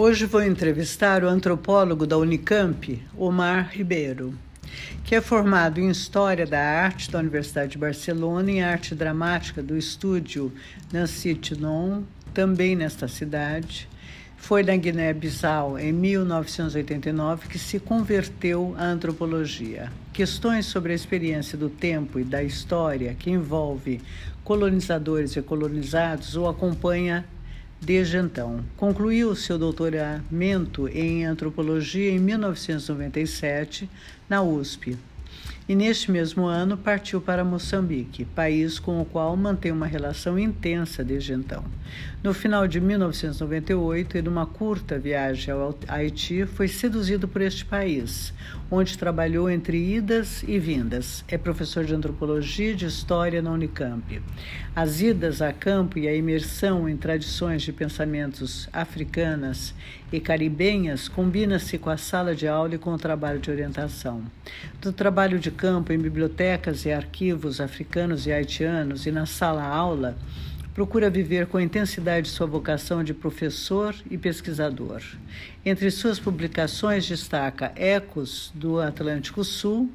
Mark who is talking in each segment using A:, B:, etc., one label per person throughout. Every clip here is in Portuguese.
A: Hoje vou entrevistar o antropólogo da Unicamp, Omar Ribeiro, que é formado em História da Arte da Universidade de Barcelona e em Arte Dramática do estúdio Nancy Tinon, também nesta cidade. Foi na Guiné-Bissau, em 1989, que se converteu à antropologia. Questões sobre a experiência do tempo e da história que envolve colonizadores e colonizados o acompanha desde então. Concluiu seu doutoramento em antropologia em 1997 na USP. E neste mesmo ano partiu para Moçambique, país com o qual mantém uma relação intensa desde então. No final de 1998, e numa curta viagem ao Haiti, foi seduzido por este país, onde trabalhou entre idas e vindas. É professor de antropologia e de história na Unicamp. As idas a campo e a imersão em tradições de pensamentos africanas e caribenhas combina-se com a sala de aula e com o trabalho de orientação. Do trabalho de campo em bibliotecas e arquivos africanos e haitianos e na sala-aula, procura viver com intensidade sua vocação de professor e pesquisador. Entre suas publicações destaca Ecos do Atlântico Sul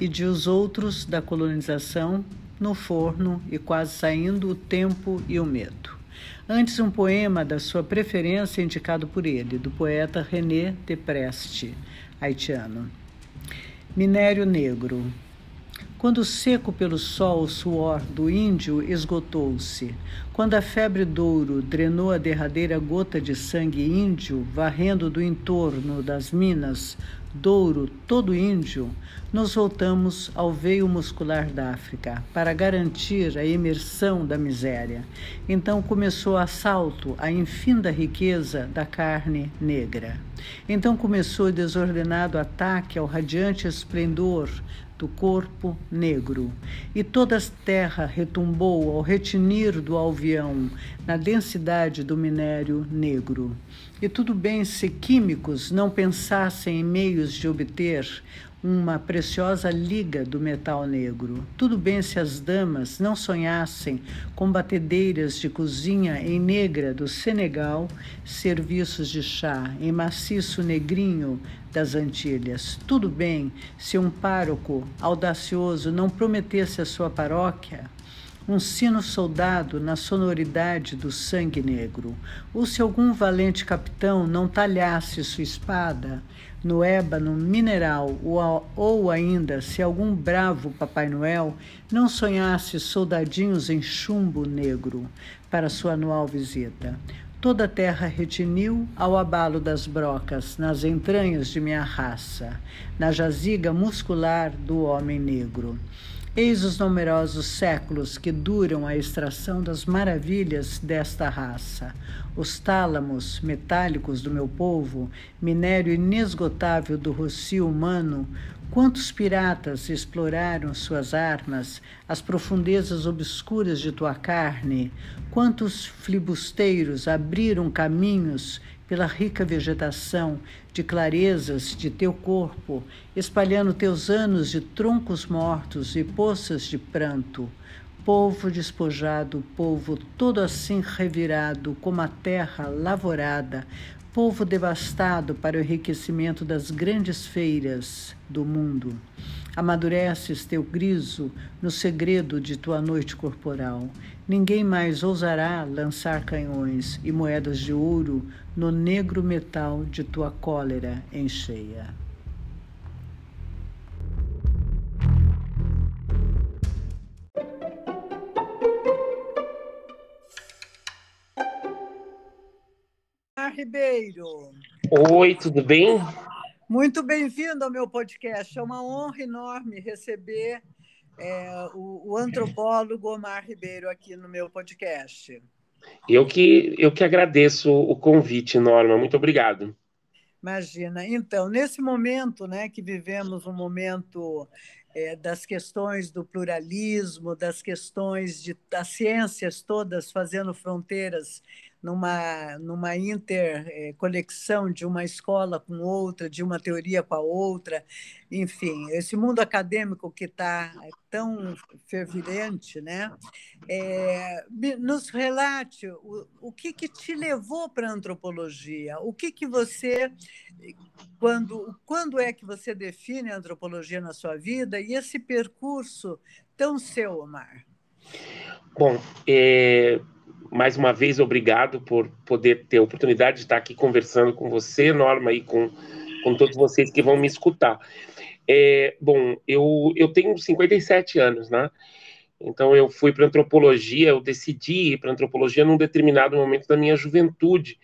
A: e de Os Outros da Colonização, No Forno e Quase Saindo, O Tempo e o Medo. Antes, um poema da sua preferência indicado por ele, do poeta René de Preste, haitiano. Minério Negro. Quando seco pelo sol o suor do índio esgotou-se, quando a febre douro drenou a derradeira gota de sangue índio, varrendo do entorno das minas Douro, todo índio, nos voltamos ao veio muscular da África para garantir a imersão da miséria. Então começou o assalto à infinda riqueza da carne negra. Então começou o desordenado ataque ao radiante esplendor do corpo negro, e toda a terra retumbou ao retinir do alvião na densidade do minério negro. E tudo bem se químicos não pensassem em meios de obter uma preciosa liga do metal negro. Tudo bem se as damas não sonhassem com batedeiras de cozinha em negra do Senegal, serviços de chá em maciço negrinho das Antilhas. Tudo bem se um pároco audacioso não prometesse à sua paróquia um sino soldado na sonoridade do sangue negro, ou se algum valente capitão não talhasse sua espada no ébano mineral, ou, ainda se algum bravo Papai Noel não sonhasse soldadinhos em chumbo negro para sua anual visita. Toda a terra retiniu ao abalo das brocas, nas entranhas de minha raça, na jaziga muscular do homem negro. Eis os numerosos séculos que duram a extração das maravilhas desta raça. Os tálamos metálicos do meu povo, minério inesgotável do rocio humano, quantos piratas exploraram suas armas, as profundezas obscuras de tua carne, quantos filibusteiros abriram caminhos pela rica vegetação de clarezas de teu corpo, espalhando teus anos de troncos mortos e poças de pranto. Povo despojado, povo todo assim revirado como a terra lavorada, povo devastado para o enriquecimento das grandes feiras do mundo. Amadureces teu griso no segredo de tua noite corporal. Ninguém mais ousará lançar canhões e moedas de ouro no negro metal de tua cólera em cheia. Ribeiro.
B: Oi, tudo bem?
A: Muito bem-vindo ao meu podcast. É uma honra enorme receber é, o, o, antropólogo Omar Ribeiro aqui no meu podcast.
B: Eu que, eu que agradeço o convite, Norma. Muito obrigado.
A: Imagina. Então, nesse momento né, que vivemos um momento é, das questões do pluralismo, das questões de, das ciências todas fazendo fronteiras numa, numa interconexão de uma escola com outra, de uma teoria com a outra, enfim, esse mundo acadêmico que está tão fervilhante, né? É, nos relate o, o que, que te levou para a antropologia, o que, que você, quando, quando é que você define a antropologia na sua vida e esse percurso tão seu, Omar?
B: Bom, é, mais uma vez, obrigado por poder ter a oportunidade de estar aqui conversando com você, Norma, e com, com todos vocês que vão me escutar. É, bom, eu, eu tenho 57 anos, né? Então, eu fui para antropologia, eu decidi ir para antropologia num determinado momento da minha juventude.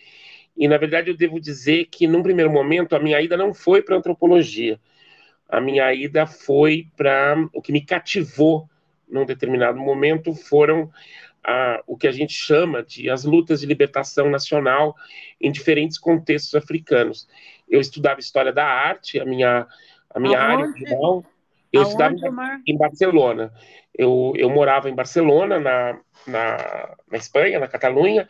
B: E, na verdade, eu devo dizer que, num primeiro momento, a minha ida não foi para antropologia. A minha ida foi para. O que me cativou num determinado momento foram a, o que a gente chama de as lutas de libertação nacional em diferentes contextos africanos. Eu estudava história da arte, a minha, a minha área final, eu Aonde, estudava em, em Barcelona. Eu, eu morava em Barcelona, na, na, na Espanha, na Catalunha,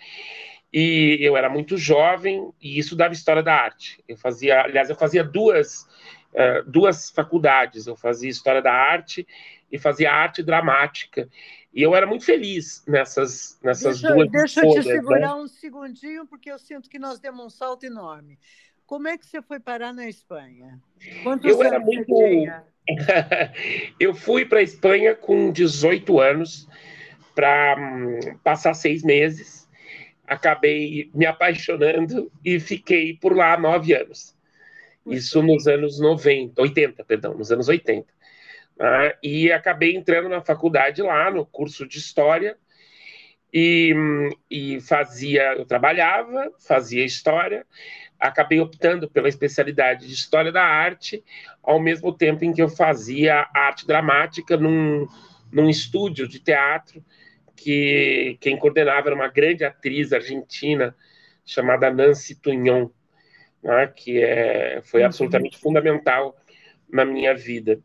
B: e eu era muito jovem e estudava história da arte. Eu fazia, aliás, eu fazia duas, uh, duas faculdades. Eu fazia história da arte e fazia arte dramática. E eu era muito feliz nessas, nessas
A: deixa,
B: duas
A: Deixa eu te né? segurar né? um segundinho, porque eu sinto que nós demos um salto enorme. Como é que você foi parar na Espanha?
B: Quantos eu era muito. eu fui para a Espanha com 18 anos para hum, passar seis meses. Acabei me apaixonando e fiquei por lá nove anos. Isso nos anos 90, 80, perdão, nos anos 80. Né? E acabei entrando na faculdade lá, no curso de História, e, e fazia, eu trabalhava, fazia História, acabei optando pela especialidade de História da Arte, ao mesmo tempo em que eu fazia arte dramática num, num estúdio de teatro, que quem coordenava era uma grande atriz argentina chamada Nancy Tugnon, né, que é, foi uhum. absolutamente fundamental na minha vida.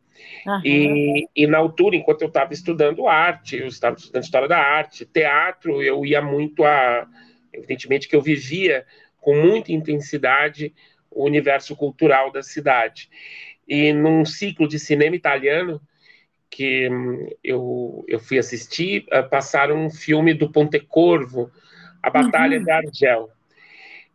B: Uhum. E, e, na altura, enquanto eu estava estudando arte, eu estava estudando história da arte, teatro, eu ia muito a. Evidentemente que eu vivia com muita intensidade o universo cultural da cidade. E num ciclo de cinema italiano que hum, eu, eu fui assistir, uh, passaram um filme do Pontecorvo, A Batalha uhum. de Argel.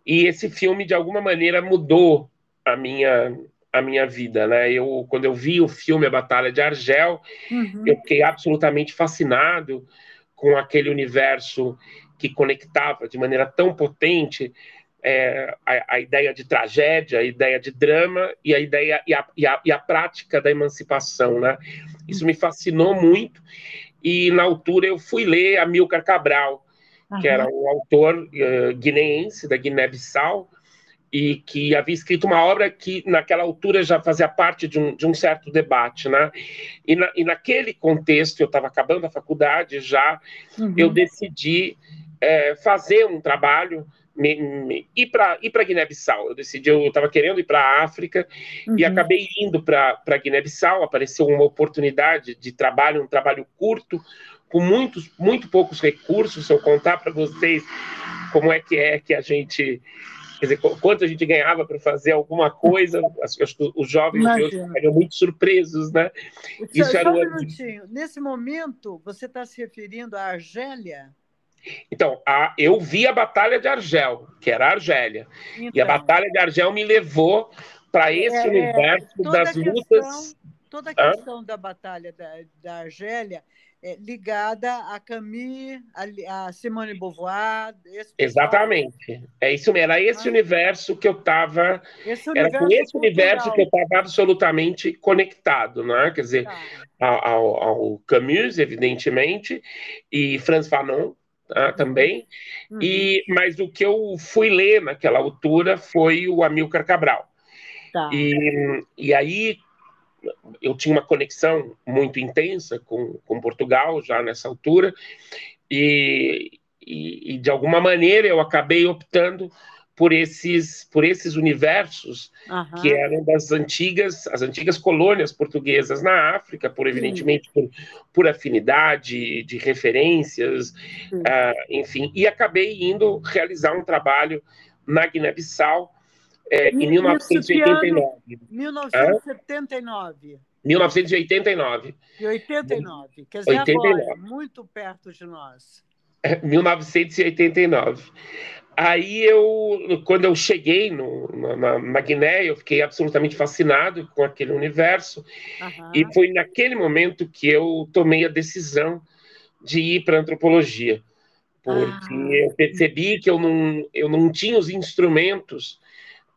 B: E esse filme, de alguma maneira, mudou a minha a minha vida, né? Eu quando eu vi o filme A Batalha de Argel, uhum. eu fiquei absolutamente fascinado com aquele universo que conectava de maneira tão potente é, a, a, ideia de tragédia, a ideia de drama e a ideia e a, e a, e a prática da emancipação, né? Isso me fascinou muito e na altura eu fui ler Amilcar Cabral, uhum. que era um autor uh, guineense da Guiné-Bissau, e que havia escrito uma obra que naquela altura já fazia parte de um, de um certo debate, né? E, na, e naquele contexto, eu estava acabando a faculdade já, uhum. eu decidi é, fazer um trabalho, me, me, ir para ir para Guiné-Bissau. Eu decidi, eu estava querendo ir para a África uhum. e acabei indo para Guiné-Bissau. Apareceu uma oportunidade de trabalho, um trabalho curto, com muitos, muito poucos recursos. Se eu contar para vocês como é que é que a gente Quer dizer, quanto a gente ganhava para fazer alguma coisa, acho que os jovens de hoje ficariam muito surpresos, né?
A: Isso só, era um minutinho. Nesse momento, você está se referindo à Argélia?
B: Então, a, eu vi a Batalha de Argel, que era a Argélia. Então, e a então. Batalha de Argel me levou para esse é, universo das
A: questão,
B: lutas.
A: Toda a questão Hã? da Batalha da, da Argélia é, ligada a Camille, a, a Simone Beauvoir.
B: Exatamente. É isso mesmo. Era esse ah. universo que eu estava. Era com esse cultural. universo que eu estava absolutamente conectado, né? Quer dizer, tá. ao, ao, Camus, evidentemente, e Franz Fanon. Tá, também, uhum. e mas o que eu fui ler naquela altura foi o Amilcar Cabral. Tá. E, e aí, eu tinha uma conexão muito intensa com, com Portugal já nessa altura, e, e, e, de alguma maneira eu acabei optando por esses por esses universos uhum. que eram das antigas as antigas colônias portuguesas na África por evidentemente por, por, afinidade de referências uh, enfim e acabei indo realizar um trabalho na Guiné-Bissau é, em 1989
A: 1979
B: 1989
A: e 89 quer dizer 89. agora muito perto de nós
B: 1989 Aí eu, quando eu cheguei no, na, na, Guiné, eu fiquei absolutamente fascinado com aquele universo. Uhum. E foi naquele momento que eu tomei a decisão de ir para a antropologia. Porque ah. eu percebi que eu não, eu não tinha os instrumentos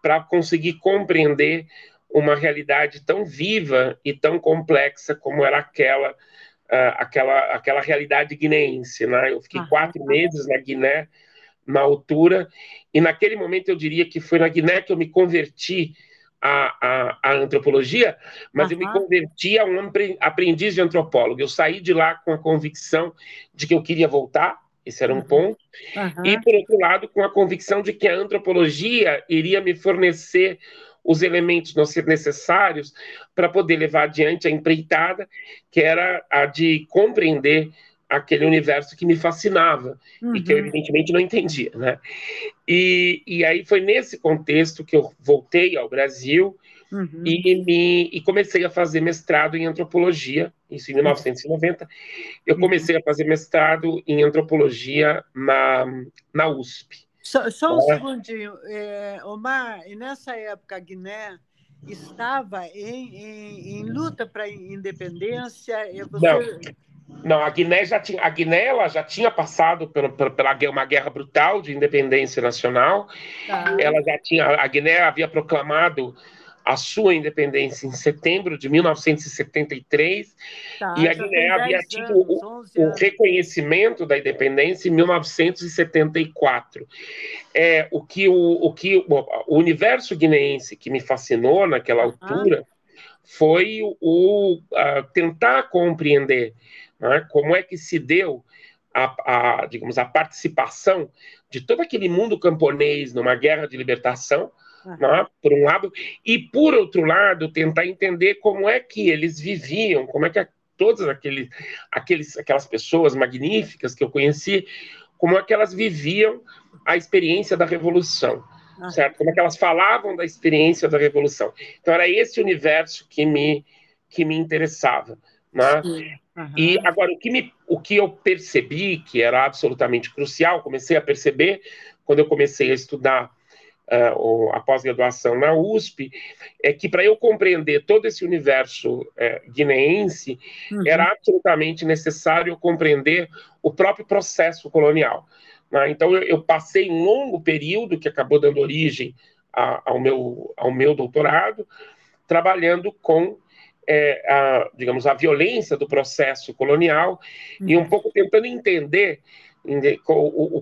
B: para conseguir compreender uma realidade tão viva e tão complexa como era aquela, uh, aquela, aquela realidade guineense. Né? Eu fiquei uhum. quatro meses na Guiné na altura, e naquele momento eu diria que foi na Guiné que eu me converti à, à, à antropologia, mas uhum. eu me converti a um aprendiz de antropólogo. Eu saí de lá com a convicção de que eu queria voltar, esse era um ponto, uhum. e por outro lado, com a convicção de que a antropologia iria me fornecer os elementos necessários para poder levar adiante a empreitada, que era a de compreender aquele universo que me fascinava uhum. e que eu uhum. evidentemente não entendia, né? E, e aí foi nesse contexto que eu voltei ao Brasil uhum. e, me, e comecei a fazer mestrado em antropologia, isso em 1990. Eu uhum. comecei a fazer mestrado em antropologia na, na USP.
A: Só, só um é. segundinho, é, Omar, e nessa época a Guiné estava em, em, em luta para a independência?
B: Você... Não não, a Guiné já tinha, a Guiné ela já tinha passado pela, pela uma guerra brutal de independência nacional. Tá. Ela já tinha, a Guiné havia proclamado a sua independência em setembro de 1973 tá, e a Guiné havia tido o, o, reconhecimento da independência em 1974. É o que o, o que o, o universo guineense que me fascinou naquela altura foi o, tentar compreender né? como é que se deu a, a, digamos, a participação de todo aquele mundo camponês numa guerra de libertação. Né? por um lado, e por outro lado, tentar entender como é que eles viviam, como é que a, todas aqueles, aqueles, aquelas pessoas magníficas que eu conheci, como é que elas viviam a experiência da revolução. Uhum. Certo? Como é que elas falavam da experiência da revolução. Então era esse universo que me que me interessava, né? Uhum. E agora, o que, me, o que eu percebi que era absolutamente crucial, comecei a perceber quando eu comecei a estudar a pós-graduação na USP, é que para eu compreender todo esse universo uh, guineense, uhum. era absolutamente necessário compreender o próprio processo colonial. Né? Então, eu, eu, passei um longo período que acabou dando origem a, ao, meu, ao meu doutorado, trabalhando com é, a, digamos, a violência do processo colonial uhum. e um pouco tentando entender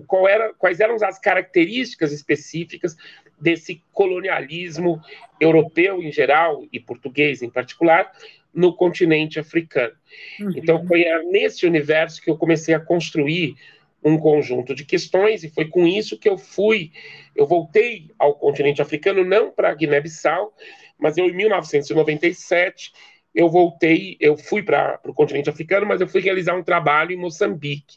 B: qual, era, quais eram as características específicas desse colonialismo europeu em geral e português em particular no continente africano. Uhum. Então foi nesse universo que eu comecei a construir um conjunto de questões e foi com isso que eu fui, eu voltei ao continente africano não para Guiné-Bissau, mas eu, em 1997, eu voltei, eu fui para o continente africano, mas eu fui realizar um trabalho em Moçambique.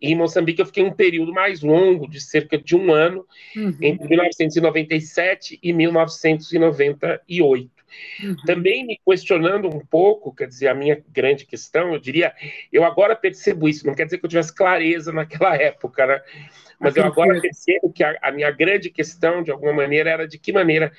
B: E em Moçambique eu fiquei um período mais longo, de cerca de um ano, uhum. entre 1997 e 1998. Uhum. Também me questionando um pouco, quer dizer, a minha grande questão, eu diria, eu agora percebo isso, não quer dizer que eu tivesse clareza naquela época, né? Mas eu agora percebo que a, a minha grande questão, de alguma maneira, era de que maneira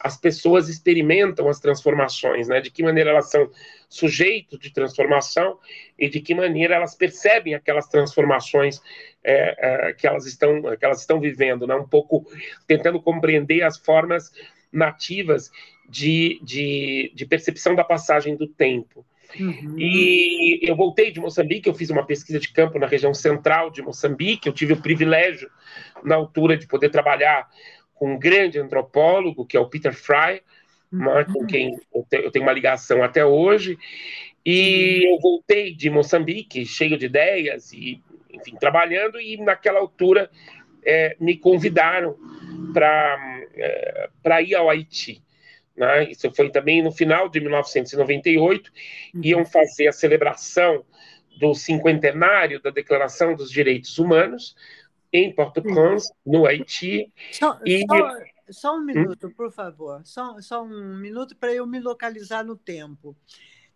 B: as pessoas experimentam as transformações, né? De que maneira elas são sujeitos de transformação e de que maneira elas percebem aquelas transformações é, é, que elas estão que elas estão vivendo, né? Um pouco tentando compreender as formas nativas de, de, de percepção da passagem do tempo. Uhum. E eu voltei de Moçambique, eu fiz uma pesquisa de campo na região central de Moçambique, eu tive o privilégio, na altura, de poder trabalhar com um grande antropólogo, que é o Peter Fry, né, com uhum. quem eu tenho uma ligação até hoje, e eu voltei de Moçambique, cheio de ideias, e, enfim, trabalhando, e naquela altura é, me convidaram para é, ir ao Haiti. Né? Isso foi também no final de 1998. Iam fazer a celebração do cinquentenário da Declaração dos Direitos Humanos em Port-au-Prince, no Haiti.
A: Só, e... só, só um minuto, hum? por favor. Só, só um minuto para eu me localizar no tempo.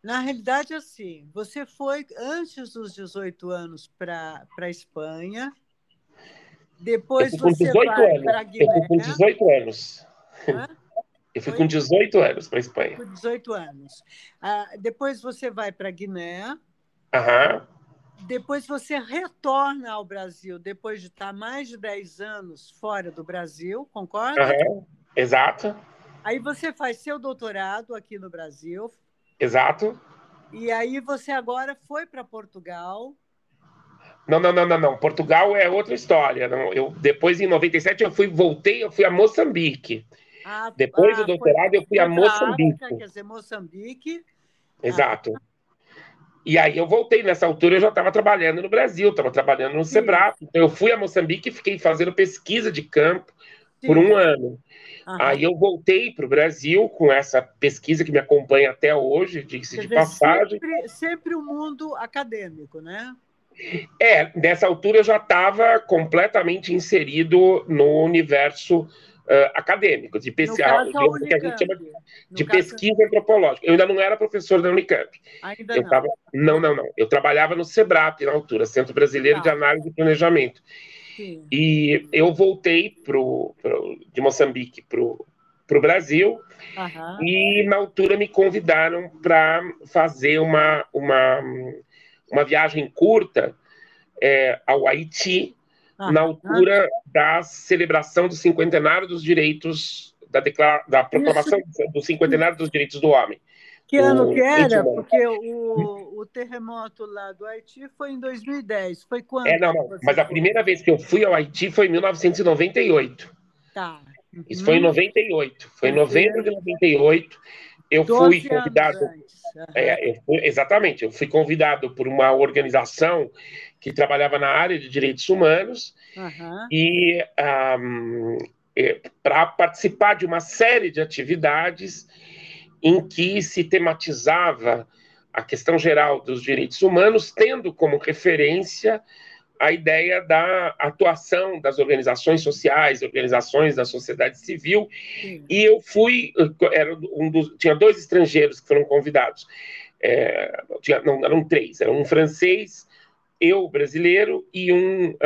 A: Na realidade, assim, você foi antes dos 18 anos para a Espanha, depois você vai para Guiné.
B: Eu com 18 anos. Hã? Eu fui com 18 anos para a Espanha.
A: Com 18 anos. Ah, depois você vai para Guiné.
B: Aham.
A: Depois você retorna ao Brasil, depois de estar mais de 10 anos fora do Brasil, concorda?
B: Aham. Exato.
A: Aí você faz seu doutorado aqui no Brasil.
B: Exato.
A: E aí você agora foi para Portugal.
B: Não, não, não, não, não. Portugal é outra história. Não, eu depois em 97 eu fui, voltei, eu fui a Moçambique. Ah, depois ah, do doutorado foi, eu fui a Moçambique.
A: África, quer dizer, Moçambique.
B: Exato. Ah. E aí eu voltei, nessa altura eu já estava trabalhando no Brasil, estava trabalhando no Sebrae. Então eu fui a Moçambique e fiquei fazendo pesquisa de campo Sim. por um ano. Aí eu voltei para o Brasil com essa pesquisa que me acompanha até hoje, disse de passagem.
A: Sempre, sempre o mundo acadêmico, né?
B: É, nessa altura eu já estava completamente inserido no universo uh, acadêmico, de, pesquisa, que a gente chama de pesquisa antropológica. Eu ainda não era professor da Unicamp.
A: Ainda
B: eu
A: não.
B: Tava, não, não, não. Eu trabalhava no SEBRAP na altura, Centro Brasileiro tá. de Análise e Planejamento. Sim. E eu voltei pro, pro de Moçambique para o Brasil e na altura me convidaram para fazer uma, uma, uma viagem curta é, ao Haiti ah, na altura ah. da celebração do cinquentenário dos direitos, da, declara, da proclamação Isso. do cinquentenário dos direitos do homem.
A: Que ano que era? Porque o, o, terremoto lá do Haiti foi em 2010. Foi quando?
B: É, não, não. Mas a primeira vez que eu fui ao Haiti foi em 1998.
A: Tá.
B: Uhum. Isso foi em 98. Foi em novembro de 98. Eu fui convidado. Uhum. É, eu fui, exatamente. Eu fui convidado por uma organização que trabalhava na área de direitos humanos uhum. e um, para participar de uma série de atividades em que se tematizava a questão geral dos direitos humanos, tendo como referência a ideia da atuação das organizações sociais, organizações da sociedade civil, Sim. e eu fui, era um dos, tinha dois estrangeiros que foram convidados, é, tinha, não, eram três, era um francês, eu brasileiro e um, uh,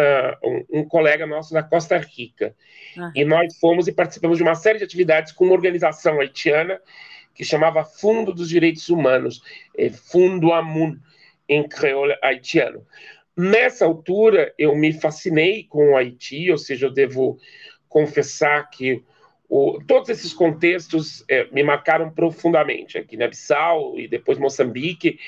B: um, um, colega nosso da Costa Rica. Uhum. E nós fomos e participamos de uma série de atividades com uma organização haitiana que chamava Fundo dos Direitos Humanos, é Fundo Amun, em creole haitiano. Nessa altura, eu me fascinei com o Haiti, ou seja, eu devo confessar que o, todos esses contextos é, me marcaram profundamente, aqui na Bissau e depois Moçambique,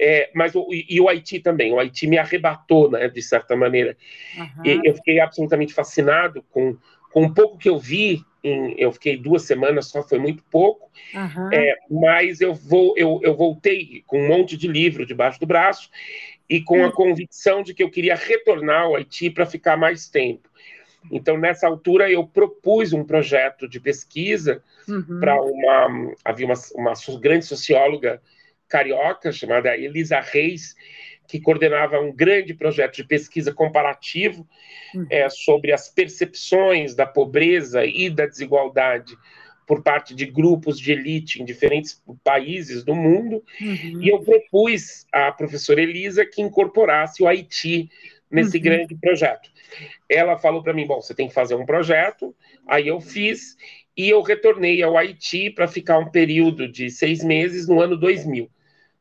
B: é, mas o, e o Haiti também, o Haiti me arrebatou, né, de certa maneira. Uhum. E eu fiquei absolutamente fascinado com, com um pouco que eu vi em, eu fiquei duas semanas só, foi muito pouco, uhum. é, mas eu, vou, eu, eu voltei com um monte de livro debaixo do braço e com a convicção de que eu queria retornar ao Haiti para ficar mais tempo. Então, nessa altura, eu propus um projeto de pesquisa uhum. para uma. Havia uma, uma grande socióloga carioca chamada Elisa Reis, que coordenava um grande projeto de pesquisa comparativo uhum. é, sobre as percepções da pobreza e da desigualdade por parte de grupos de elite em diferentes países do mundo, uhum. e eu propus à professora Elisa que incorporasse o Haiti nesse uhum. grande projeto. Ela falou para mim: bom, você tem que fazer um projeto, aí eu fiz, e eu retornei ao Haiti para ficar um período de seis meses no ano 2000.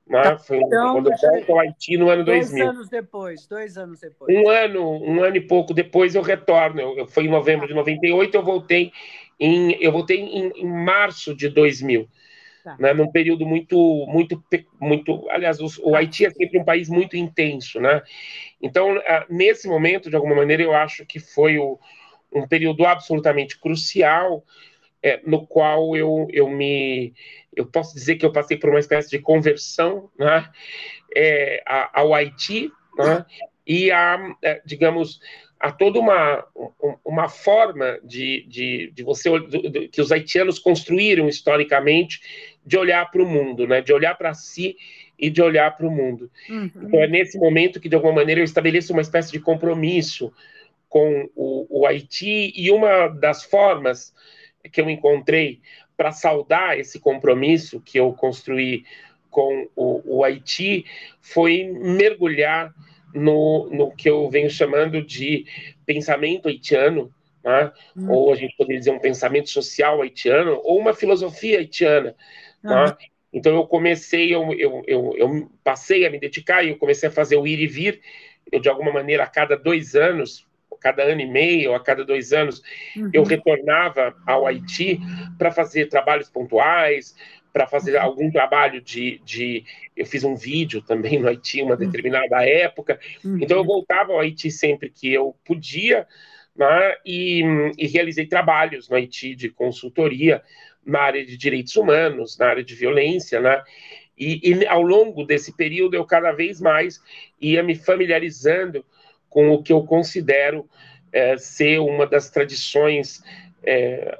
B: Né? Tá. Foi então, quando eu volto ao Haiti no ano dois 2000.
A: Dois anos depois, dois anos depois.
B: Um ano, um ano e pouco depois eu retorno. Eu, eu foi em novembro de 98, eu voltei em, eu voltei em, em março de 2000. Tá. Né, num período muito, muito, muito. Aliás, o, o, Haiti é sempre um país muito intenso, né? Então, nesse momento, de alguma maneira, eu acho que foi o, um período absolutamente crucial, é, no qual eu, eu me eu posso dizer que eu passei por uma espécie de conversão né, é, ao Haiti né, e a, é, digamos, há toda uma, uma forma de, de, de você de, que os haitianos construíram historicamente de olhar para o mundo, né? de olhar para si e de olhar para o mundo. Uhum. Então é nesse momento que, de alguma maneira, eu estabeleço uma espécie de compromisso com o, o Haiti, e uma das formas que eu encontrei para saudar esse compromisso que eu construí com o, o Haiti foi mergulhar no, no que eu venho chamando de pensamento haitiano, né? Ou a gente poderia dizer um pensamento social haitiano, ou uma filosofia haitiana. Uhum. Né? Então eu comecei, eu, eu, eu, eu, passei a me dedicar e eu comecei a fazer o ir e vir. Eu, de alguma maneira, a cada dois anos, cada ano e meio, a cada dois anos, uhum. eu retornava ao Haiti para fazer trabalhos pontuais, para fazer uhum. algum trabalho de, de. Eu fiz um vídeo também no Haiti, uma uhum. determinada época. Uhum. Então, eu voltava ao Haiti sempre que eu podia, né, e, e realizei trabalhos no Haiti de consultoria na área de direitos humanos, na área de violência, né? E, e, ao longo desse período eu cada vez mais ia me familiarizando com o que eu considero é, ser uma das tradições é,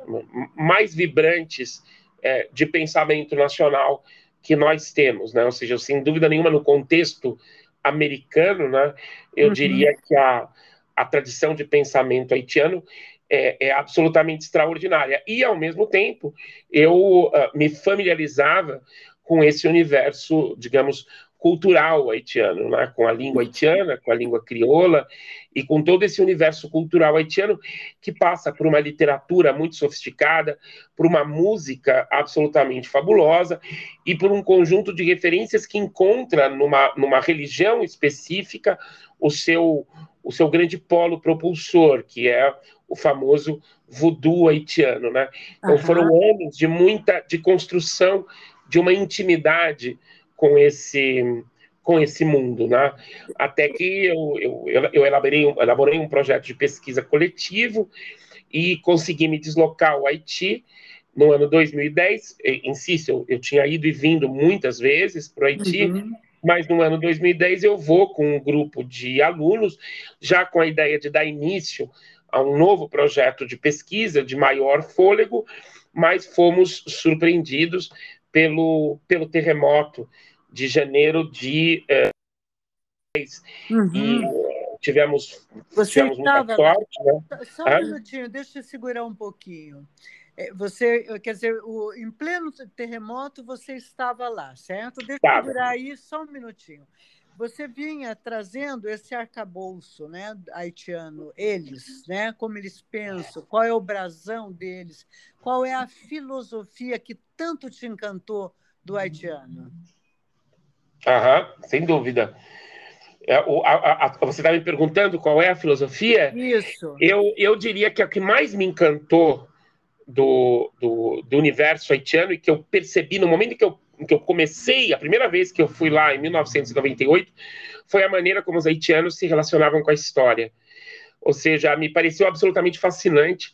B: mais vibrantes é, de pensamento nacional que nós temos, né? Ou seja, sem dúvida nenhuma, no contexto americano, né, eu uhum. diria que a, a tradição de pensamento haitiano é, é, absolutamente extraordinária. E, ao mesmo tempo, eu uh, me familiarizava com esse universo, digamos, cultural haitiano, né? com a língua haitiana, com a língua crioula e com todo esse universo cultural haitiano que passa por uma literatura muito sofisticada, por uma música absolutamente fabulosa e por um conjunto de referências que encontra numa, numa religião específica o seu, o seu grande polo propulsor, que é o famoso voodoo haitiano. Né? Então uhum. foram anos de muita de construção de uma intimidade com esse com esse mundo, né? Até que eu, eu, eu elaborei, um, elaborei um projeto de pesquisa coletivo e consegui me deslocar ao Haiti no ano 2010. Insisto, eu, eu tinha ido e vindo muitas vezes para o Haiti, uhum. mas no ano 2010 eu vou com um grupo de alunos, já com a ideia de dar início a um novo projeto de pesquisa de maior fôlego, mas fomos surpreendidos pelo, pelo terremoto de janeiro de eh, uhum. e eh, tivemos,
A: Você tivemos muita sorte. Né? Só um ah? minutinho, deixa eu segurar um pouquinho. É, você, quer dizer, o, em pleno terremoto você estava lá, certo? Deixa eu segurar aí só um minutinho. Você vinha trazendo esse arcabouço né, haitiano, eles, né, como eles pensam, qual é o brasão deles, qual é a filosofia que tanto te encantou do haitiano?
B: Aham, sem dúvida. É, o, a, a, você está me perguntando qual é a filosofia?
A: Isso.
B: Eu, eu diria que o que mais me encantou do, do, do, universo haitiano e que eu percebi no momento que eu, que eu comecei, a primeira vez que eu fui lá, em 1998, foi a maneira como os haitianos se relacionavam com a história. Ou seja, me pareceu absolutamente fascinante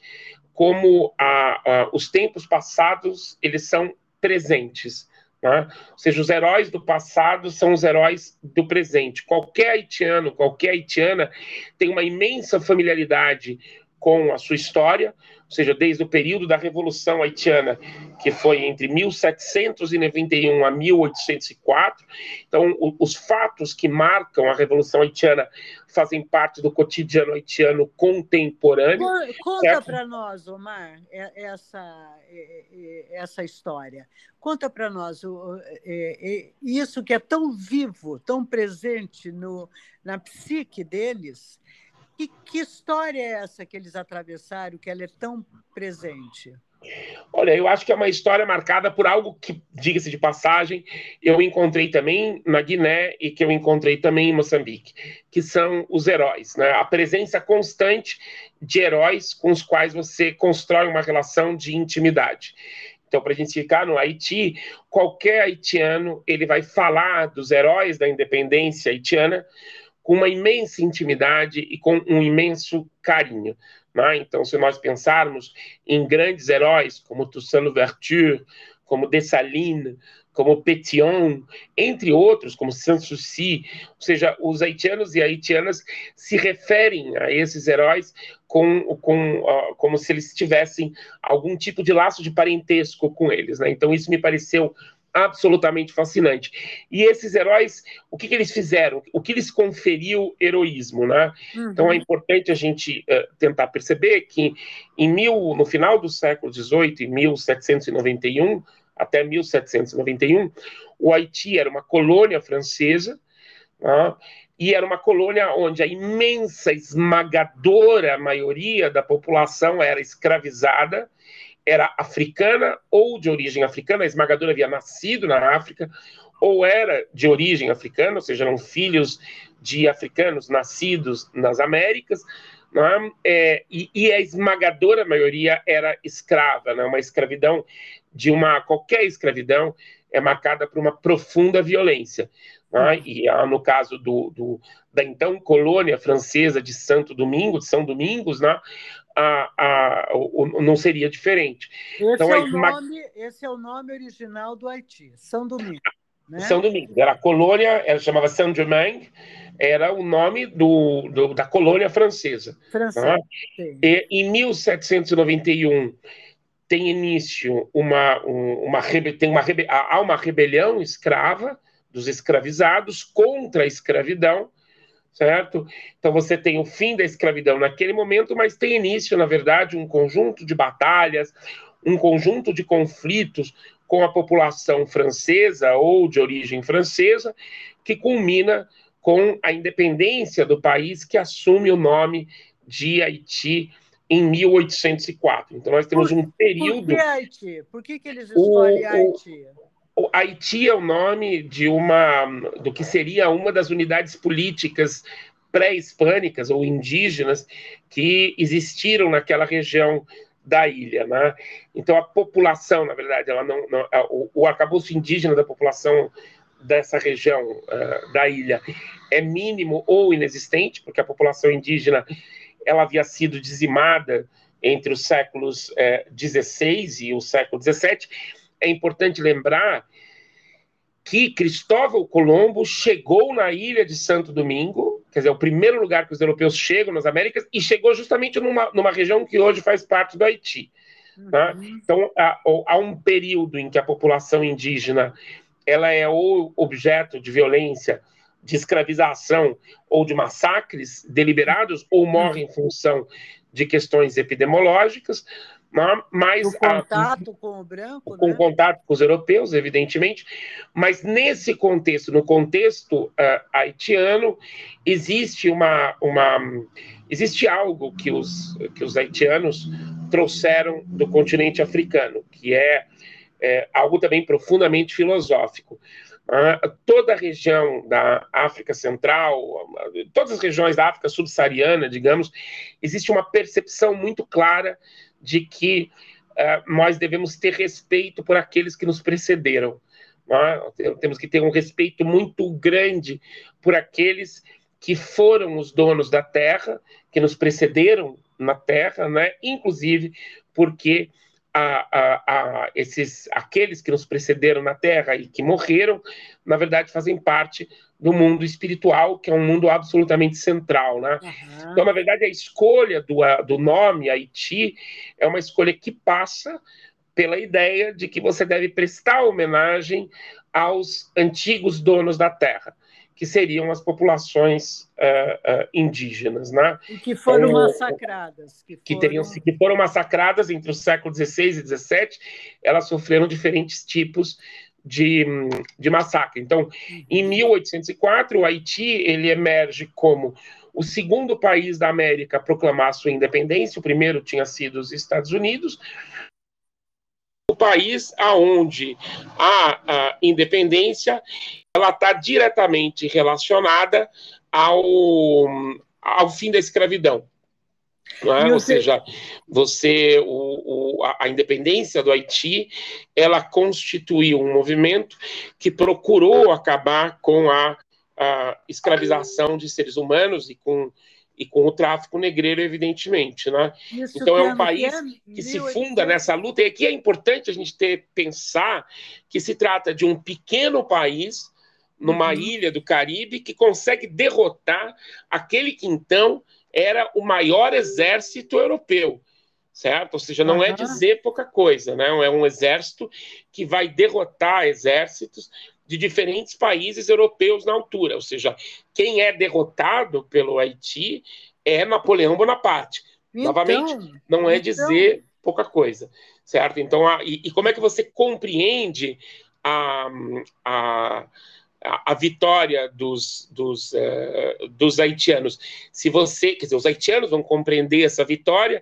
B: como a, a, os tempos passados eles são presentes. Né? Ou seja, os heróis do passado são os heróis do presente. Qualquer haitiano, qualquer haitiana tem uma imensa familiaridade com a sua história, ou seja, desde o período da Revolução Haitiana, que foi entre 1791 a 1804. Então, o, os fatos que marcam a Revolução Haitiana fazem parte do cotidiano haitiano contemporâneo.
A: Conta para nós, Omar, essa, essa história. Conta para nós isso que é tão vivo, tão presente no, na psique deles que, que história é essa que eles atravessaram, que ela é tão presente?
B: Olha, eu acho que é uma história marcada por algo que, diga-se de passagem, eu encontrei também na Guiné e que eu encontrei também em Moçambique, que são os heróis, né? A presença constante de heróis com os quais você constrói uma relação de intimidade. Então, para a gente ficar no Haiti, qualquer haitiano ele vai falar dos heróis da independência haitiana com uma imensa intimidade e com um imenso carinho. Né? Então, se nós pensarmos em grandes heróis como Toussaint Louverture, como Dessalines, como Petion, entre outros, como Sanssouci, ou seja, os haitianos e haitianas se referem a esses heróis com, com, uh, como se eles tivessem algum tipo de laço de parentesco com eles. Né? Então, isso me pareceu absolutamente fascinante. E esses heróis, o que, que eles fizeram? O que lhes conferiu heroísmo, né? Uhum. Então é importante a gente uh, tentar perceber que em mil, no final do século XVIII, em 1791 até 1791, o Haiti era uma colônia francesa, né? e era uma colônia onde a imensa, esmagadora maioria da população era escravizada, era africana ou de origem africana, a esmagadora havia nascido na África, ou era de origem africana, ou seja, eram filhos de africanos nascidos nas Américas, é? É, e, e, a esmagadora maioria era escrava, né? uma escravidão de uma qualquer escravidão é marcada por uma profunda violência. É? E no caso do, do, da então colônia francesa de Santo Domingo, de São Domingos, né? A, a, o, não seria diferente.
A: Esse, então, é o nome, esse é o nome original do Haiti, São Domingos. Né?
B: São Domingos. Era a colônia, ela chamava Saint-Germain, era o nome do, do, da colônia francesa. Francesa. Né? E, em 1791 tem início uma, uma, tem uma, há uma rebelião escrava dos escravizados contra a escravidão, certo? Então você tem o fim da escravidão naquele momento, mas tem início, na verdade, um conjunto de batalhas, um conjunto de conflitos com a população francesa ou de origem francesa, que culmina com a independência do país que assume o nome de Haiti em 1804. Então nós temos um período. Por
A: que Haiti? Por que, que eles escolhem o, Haiti?
B: O Haiti é o nome de uma do que seria uma das unidades políticas pré-hispânicas ou indígenas que existiram naquela região da ilha, né? Então a população, na verdade, ela não, não o, o arcabouço indígena da população dessa região uh, da ilha é mínimo ou inexistente, porque a população indígena ela havia sido dizimada entre os séculos XVI eh, e o século XVII é importante lembrar que Cristóvão Colombo chegou na ilha de Santo Domingo, quer dizer, o primeiro lugar que os europeus chegam nas Américas, e chegou justamente numa, numa região que hoje faz parte do Haiti. Tá? Uhum. Então, há, há, um período em que a população indígena ela é ou objeto de violência, de escravização ou de massacres deliberados, ou morre em função de questões epidemiológicas, né? Mas
A: o contato a, com o branco,
B: com né? contato com os europeus, evidentemente, mas nesse contexto, no contexto uh, haitiano, existe uma, uma existe algo que os que os haitianos trouxeram do continente africano, que é, é algo também profundamente filosófico. Uh, toda a região da África Central, todas as regiões da África subsaariana, digamos, existe uma percepção muito clara de que uh, nós devemos ter respeito por aqueles que nos precederam. É? Temos que ter um respeito muito grande por aqueles que foram os donos da terra, que nos precederam na terra, né? inclusive porque a, a, a, esses, aqueles que nos precederam na terra e que morreram, na verdade, fazem parte do mundo espiritual, que é um mundo absolutamente central, né? Uhum. Então, na verdade, a escolha do, do nome Haiti é uma escolha que passa pela ideia de que você deve prestar homenagem aos antigos donos da terra, que seriam as populações uh, uh, indígenas, né?
A: E que foram então, massacradas.
B: Que, foram... Que, teriam, que foram massacradas entre os séculos XVI e XVII, elas sofreram diferentes tipos de, de massacre. Então, em 1804, o Haiti ele emerge como o segundo país da América a proclamar sua independência. O primeiro tinha sido os Estados Unidos. O país aonde a, a independência ela está diretamente relacionada ao, ao fim da escravidão. É? Ou seja, você, o, o, a independência do Haiti, ela constituiu um movimento que procurou acabar com a, a escravização de seres humanos e com e com o tráfico negreiro, evidentemente. Né? Isso então é um país que, que se funda nessa luta, e aqui é importante a gente ter, pensar que se trata de um pequeno país numa uhum. ilha do Caribe que consegue derrotar aquele que então era o maior exército europeu certo? Ou seja, não uhum. é dizer pouca coisa, né? É um exército que vai derrotar exércitos de diferentes países europeus na altura. Ou seja, quem é derrotado pelo Haiti é Napoleão Bonaparte. Então, Novamente, não é então... dizer pouca coisa, certo? Então, a, e, e, como é que você compreende a, a, a vitória dos, dos, uh, dos haitianos? Se você, quer dizer, os haitianos vão compreender essa vitória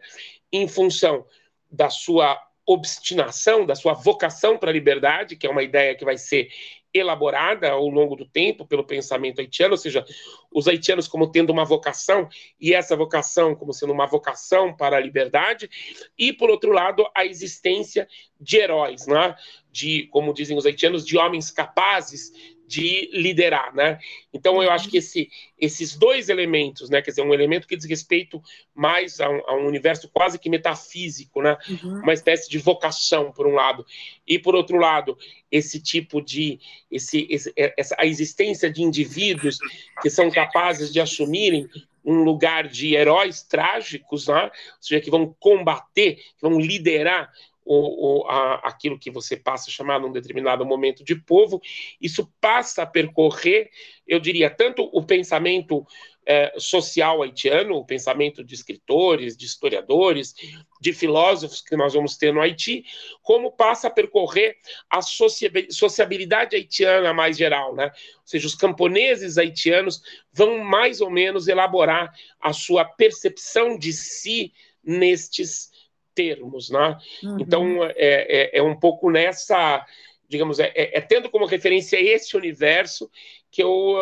B: em função da sua obstinação, da sua vocação para a liberdade, que é uma ideia que vai ser elaborada ao longo do tempo pelo pensamento haitiano, ou seja, os haitianos como tendo uma vocação e essa vocação como sendo uma vocação para a liberdade, e por outro lado a existência de heróis, né? de, como dizem os haitianos, de homens capazes de liderar, né? Então eu acho que esse, esses dois elementos, né? Quer dizer, um elemento que diz respeito mais a um, a um universo quase que metafísico, né? Uhum. Uma espécie de vocação, por um lado, e por outro lado, esse tipo de esse, esse essa a existência de indivíduos que são capazes de assumirem um lugar de heróis trágicos, né? ou seja, que vão combater, que vão liderar o, o, a, aquilo que você passa a chamar num determinado momento de povo, isso passa a percorrer, eu diria, tanto o pensamento é, social haitiano, o pensamento de escritores, de historiadores, de filósofos que nós vamos ter no Haiti, como passa a percorrer a sociabilidade haitiana mais geral, né? Ou seja, os camponeses haitianos vão mais ou menos elaborar a sua percepção de si nestes termos, né? Uhum. Então é, é, é, um pouco nessa, digamos, é, é, é tendo como referência esse universo que eu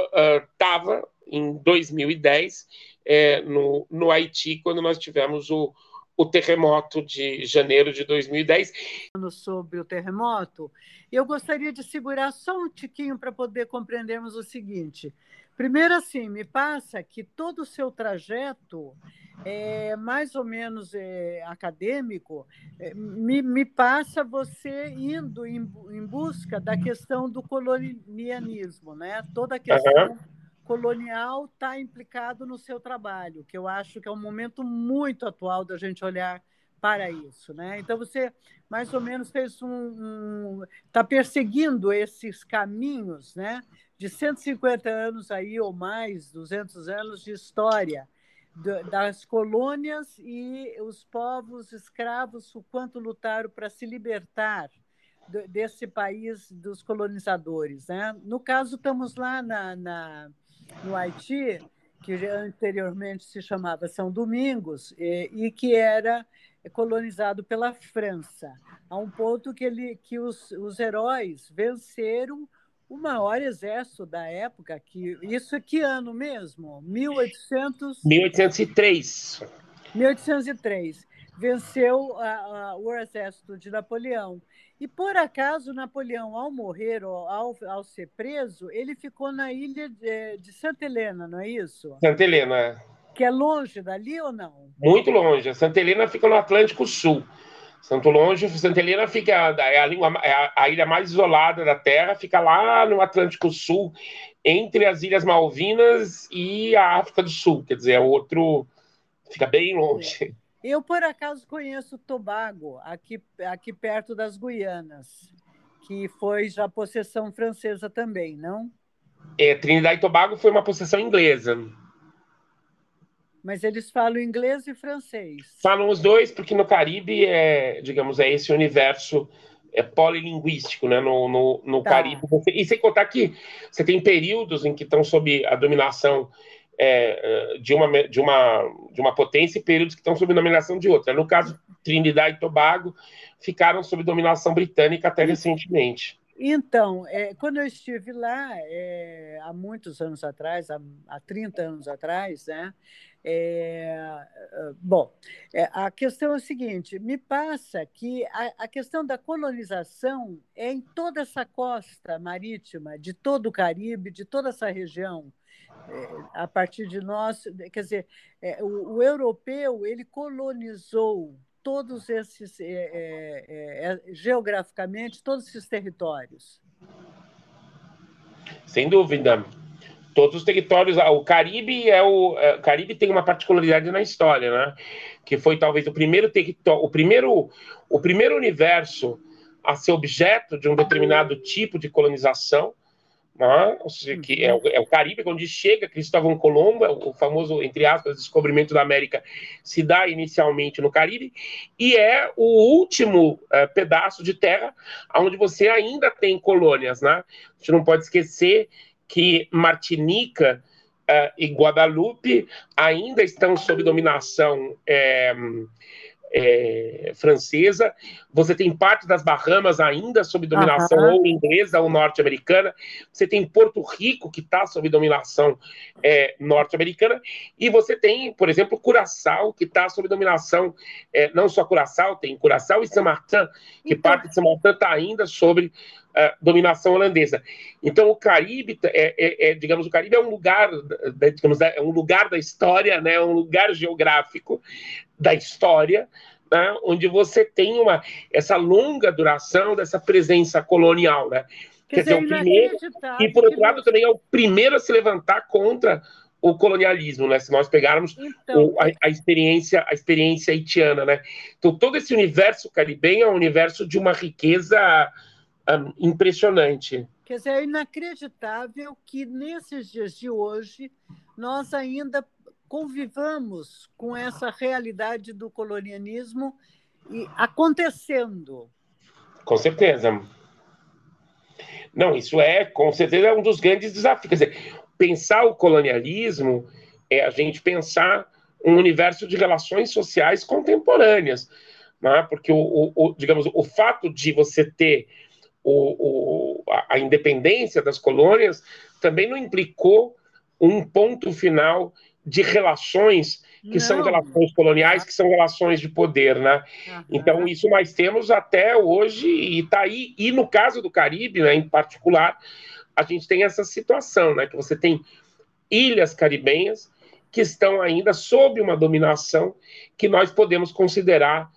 B: estava uh, em 2010 é, no, no Haiti quando nós tivemos o, o terremoto de janeiro de 2010.
A: Sobre o terremoto, eu gostaria de segurar só um tiquinho para poder compreendermos o seguinte. Primeiro, assim, me passa que todo o seu trajeto é, mais ou menos é, acadêmico, é, me, me, passa você indo em, em, busca da questão do colonialismo, né? Toda a questão uhum. colonial está implicado no seu trabalho, que eu acho que é um momento muito atual da gente olhar para isso, né? Então você mais ou menos fez um está um, perseguindo esses caminhos, né? De 150 anos aí ou mais, 200 anos de história das colônias e os povos escravos, o quanto lutaram para se libertar desse país dos colonizadores. Né? No caso, estamos lá na, na, no Haiti, que anteriormente se chamava São Domingos, e, e que era colonizado pela França, a um ponto que, ele, que os, os heróis venceram o maior exército da época, que isso é que ano mesmo? 1800...
B: 1803.
A: 1803. Venceu a, a, o exército de Napoleão. E, por acaso, Napoleão, ao morrer ao, ao ser preso, ele ficou na ilha de, de Santa Helena, não é isso?
B: Santa Helena. É.
A: Que é longe dali ou não?
B: Muito longe. Santa Helena fica no Atlântico Sul. Santo Longe, Santa Helena fica é a, língua, é a, a, ilha mais isolada da Terra, fica lá no Atlântico Sul, entre as Ilhas Malvinas e a África do Sul, quer dizer, é outro fica bem longe.
A: Eu por acaso conheço Tobago, aqui aqui perto das Guianas, que foi já possessão francesa também, não?
B: É, Trinidad e Tobago foi uma possessão inglesa.
A: Mas eles falam inglês e francês.
B: Falam os dois, porque no Caribe é, digamos, é esse universo é polilinguístico, né? No, no, no tá. Caribe. E sem contar que você tem períodos em que estão sob a dominação é, de, uma, de, uma, de uma potência e períodos que estão sob dominação de outra. No caso, Trinidad e Tobago ficaram sob dominação britânica até recentemente.
A: Então, é, quando eu estive lá, é, há muitos anos atrás, há, há 30 anos atrás, né? É, bom, a questão é a seguinte: me passa que a, a, questão da colonização é em toda essa costa marítima, de todo o Caribe, de toda essa região, a partir de nós, quer dizer, o, o europeu ele colonizou todos esses, é, é, é, geograficamente, todos esses territórios?
B: Sem dúvida. Todos os territórios. Ah, o Caribe é o, é, o Caribe tem uma particularidade na história, né? Que foi talvez o primeiro território, o primeiro, o primeiro universo a ser objeto de um determinado tipo de colonização né? que é o, é o, Caribe, onde chega Cristóvão Colombo, é o famoso, entre aspas, descobrimento da América, se dá inicialmente no Caribe, e é o último é, pedaço de terra onde você ainda tem colônias. Né? A gente não pode esquecer que Martinica é, e Guadalupe ainda estão sob dominação é, é, francesa, você tem parte das Bahamas ainda sob dominação uhum. ou inglesa ou norte-americana, você tem Porto Rico, que está sob dominação é, norte-americana, e você tem, por exemplo, Curaçao, que está sob dominação, é, não só Curaçao, tem Curaçao e Saint Martin, que então... parte de Saint Martin está ainda sobre Uh, dominação holandesa. Então o Caribe é, é, é, digamos, o Caribe é um lugar, digamos, é um lugar da história, né, um lugar geográfico da história, né, onde você tem uma, essa longa duração dessa presença colonial. Né? Quer, Quer dizer, o primeiro, e por outro lado também é o primeiro a se levantar contra o colonialismo, né? Se nós pegarmos então, o, a, a, experiência, a experiência haitiana, né? Então todo esse universo caribenho é um universo de uma riqueza um, impressionante.
A: Quer dizer, é inacreditável que nesses dias de hoje nós ainda convivamos com essa realidade do colonialismo acontecendo.
B: Com certeza. Não, isso é, com certeza, é um dos grandes desafios. Quer dizer, pensar o colonialismo é a gente pensar um universo de relações sociais contemporâneas, né? porque o, o, digamos, o fato de você ter o, a, a independência das colônias também não implicou um ponto final de relações que Não. são relações coloniais, que são relações de poder, né? Uhum. Então, isso nós temos até hoje, e está aí, e no caso do Caribe, né, em particular, a gente tem essa situação, né? Que você tem ilhas caribenhas que estão ainda sob uma dominação que nós podemos considerar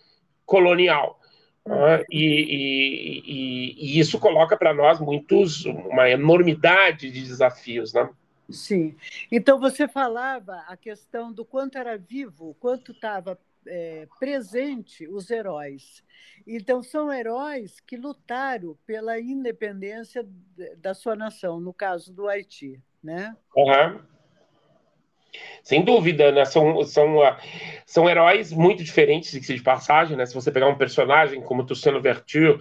B: colonial. Uhum. Uh, e, e, e, e, isso coloca para nós muitos uma enormidade de desafios, né?
A: Sim. Então, você falava a questão do quanto era vivo, quanto estava é, presente os heróis. Então, são heróis que lutaram pela independência da sua nação, no caso do Haiti, né?
B: Uhum. Sem dúvida, né? São, são, uh, são heróis muito diferentes de passagem, né? Se você pegar um personagem como Tucano Vertu,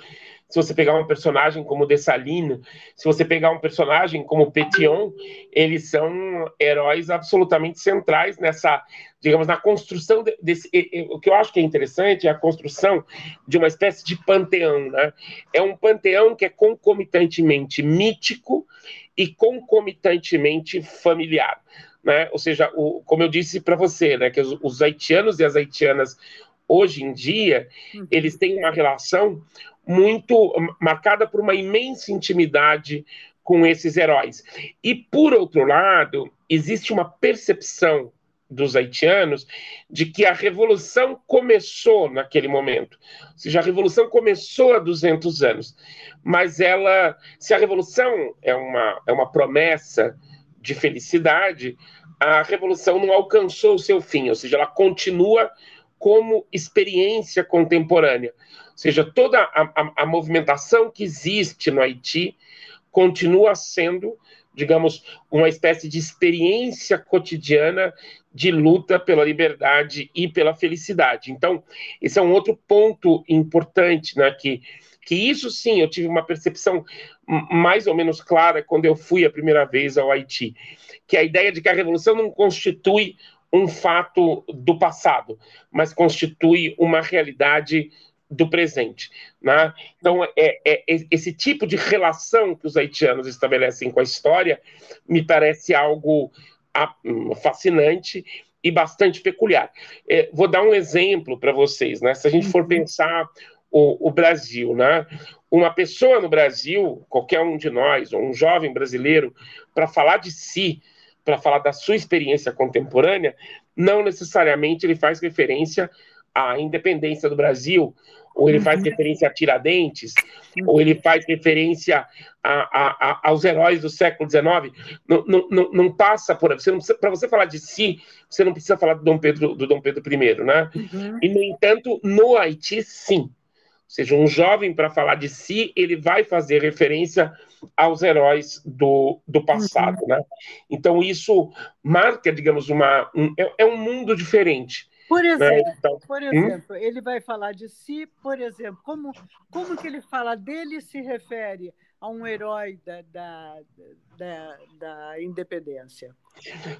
B: se você pegar um personagem como Dessalines, se você pegar um personagem como Petion, eles são heróis absolutamente centrais nessa, digamos, na construção desse. O que eu acho que é interessante é a construção de uma espécie de panteão, né? É um panteão que é concomitantemente mítico e concomitantemente familiar. Né? Ou seja, o, como eu disse para você, né, que os, os haitianos e as haitianas hoje em dia, uhum. eles têm uma relação muito marcada por uma imensa intimidade com esses heróis. E, por outro lado, existe uma percepção dos haitianos de que a revolução começou naquele momento. Ou seja, a revolução começou há 200 anos, mas ela, se a revolução é uma, é uma promessa de felicidade, a revolução não alcançou o seu fim, ou seja, ela continua como experiência contemporânea. Ou seja, toda a, a, a movimentação que existe no Haiti continua sendo, digamos, uma espécie de experiência cotidiana de luta pela liberdade e pela felicidade. Então, esse é um outro ponto importante, né, que, que isso sim, eu tive uma percepção mais ou menos clara quando eu fui a primeira vez ao Haiti, que a ideia de que a revolução não constitui um fato do passado, mas constitui uma realidade do presente. Né? Então, é, é, é, esse tipo de relação que os haitianos estabelecem com a história me parece algo fascinante e bastante peculiar. É, vou dar um exemplo para vocês. Né? Se a gente for uhum. pensar o, o Brasil, né? uma pessoa no Brasil, qualquer um de nós, ou um jovem brasileiro, para falar de si, para falar da sua experiência contemporânea, não necessariamente ele faz referência à independência do Brasil, ou ele faz uhum. referência a Tiradentes, ou ele faz referência a, a, a, aos heróis do século XIX. Não, não, não passa por. Para você falar de si, você não precisa falar do Dom Pedro, do Dom Pedro I, né? Uhum. E, no entanto, no Haiti, sim. Ou seja, um jovem, para falar de si, ele vai fazer referência aos heróis do, do passado, uhum. né? Então, isso marca, digamos, uma, um, é, é um mundo diferente.
A: Por né? exemplo, né? então, por hum? exemplo hum? ele vai falar de si, por exemplo, como, como que ele fala dele se refere a um herói da, da, da, da, independência.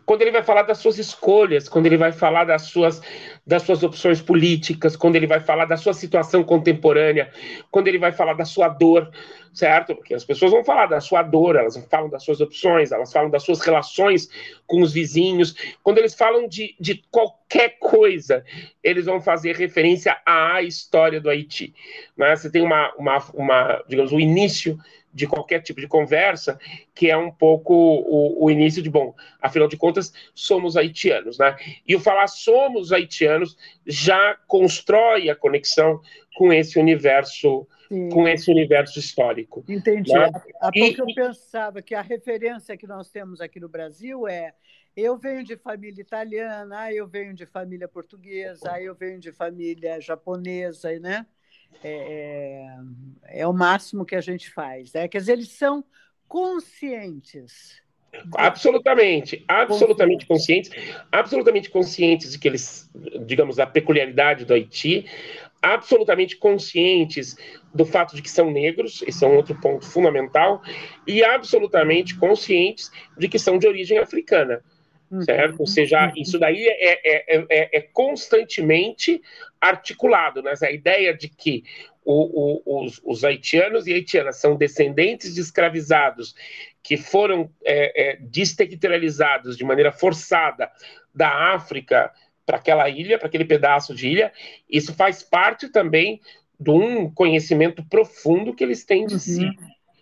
B: Quando ele vai falar das suas escolhas, quando ele vai falar das suas, das suas opções políticas, quando ele vai falar da sua situação contemporânea, quando ele vai falar da sua dor, certo? Porque as pessoas vão falar da sua dor, elas falam das suas opções, elas falam das suas relações com os vizinhos. Quando eles falam de, de qualquer coisa, eles vão fazer referência à história do Haiti. Né? Você tem uma, uma, uma digamos, o início de qualquer tipo de conversa, que é um pouco o, o, início de, bom, afinal de contas, somos haitianos, né? E o falar somos haitianos já constrói a conexão com esse universo, Sim. com esse universo histórico.
A: Entendi. Né? Há pouco eu pensava que a referência que nós temos aqui no Brasil é eu venho de família italiana, eu venho de família portuguesa, eu venho de família japonesa, né? é, é, é o máximo que a gente faz. Né? Quer dizer, eles são conscientes.
B: Absolutamente, absolutamente conscientes, absolutamente conscientes de que eles, digamos, a peculiaridade do Haiti, absolutamente conscientes do fato de que são negros, esse é um outro ponto fundamental, e absolutamente conscientes de que são de origem africana certo? Ou seja, uhum. isso daí é, é, é, é constantemente articulado, né? A ideia de que o, o, os, os, haitianos e haitianas são descendentes de escravizados que foram é, é, de maneira forçada da África para aquela ilha, para aquele pedaço de ilha, isso faz parte também de um conhecimento profundo que eles têm de uhum. si.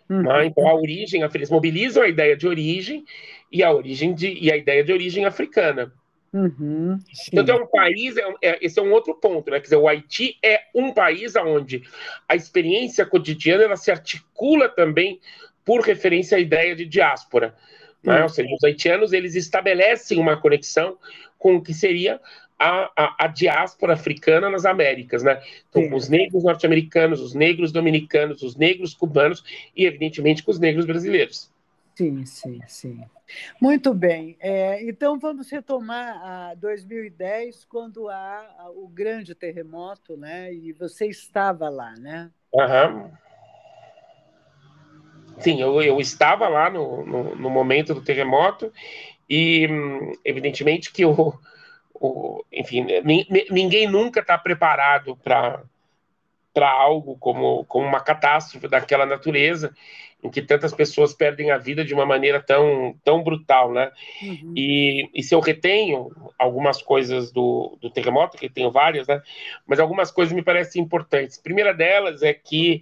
B: Uhum. Né? Então, a origem, eles mobilizam a ideia de origem e a origem de, e a ideia de origem africana. Uhum, então é um país, é, é, esse é um outro ponto, né? Quer dizer, o Haiti é um país onde a experiência cotidiana ela se articula também por referência à ideia de diáspora. Né? Uhum. Ou seja, os haitianos eles estabelecem uma conexão com o que seria a, a, a diáspora africana nas Américas, né? Então, com os negros norte-americanos, os negros dominicanos, os negros cubanos e, evidentemente, com os negros brasileiros.
A: Sim, sim, sim. Muito bem. É, então vamos retomar a 2010, quando há o grande terremoto, né? E você estava lá, né?
B: Uhum. Sim, eu, eu estava lá no, no, no momento do terremoto e, evidentemente, que o, o enfim, ninguém nunca está preparado para para algo como, como uma catástrofe daquela natureza em que tantas pessoas perdem a vida de uma maneira tão, tão brutal, né? Uhum. E, e se eu retenho algumas coisas do, do terremoto, que tenho várias, né? Mas algumas coisas me parecem importantes. A primeira delas é que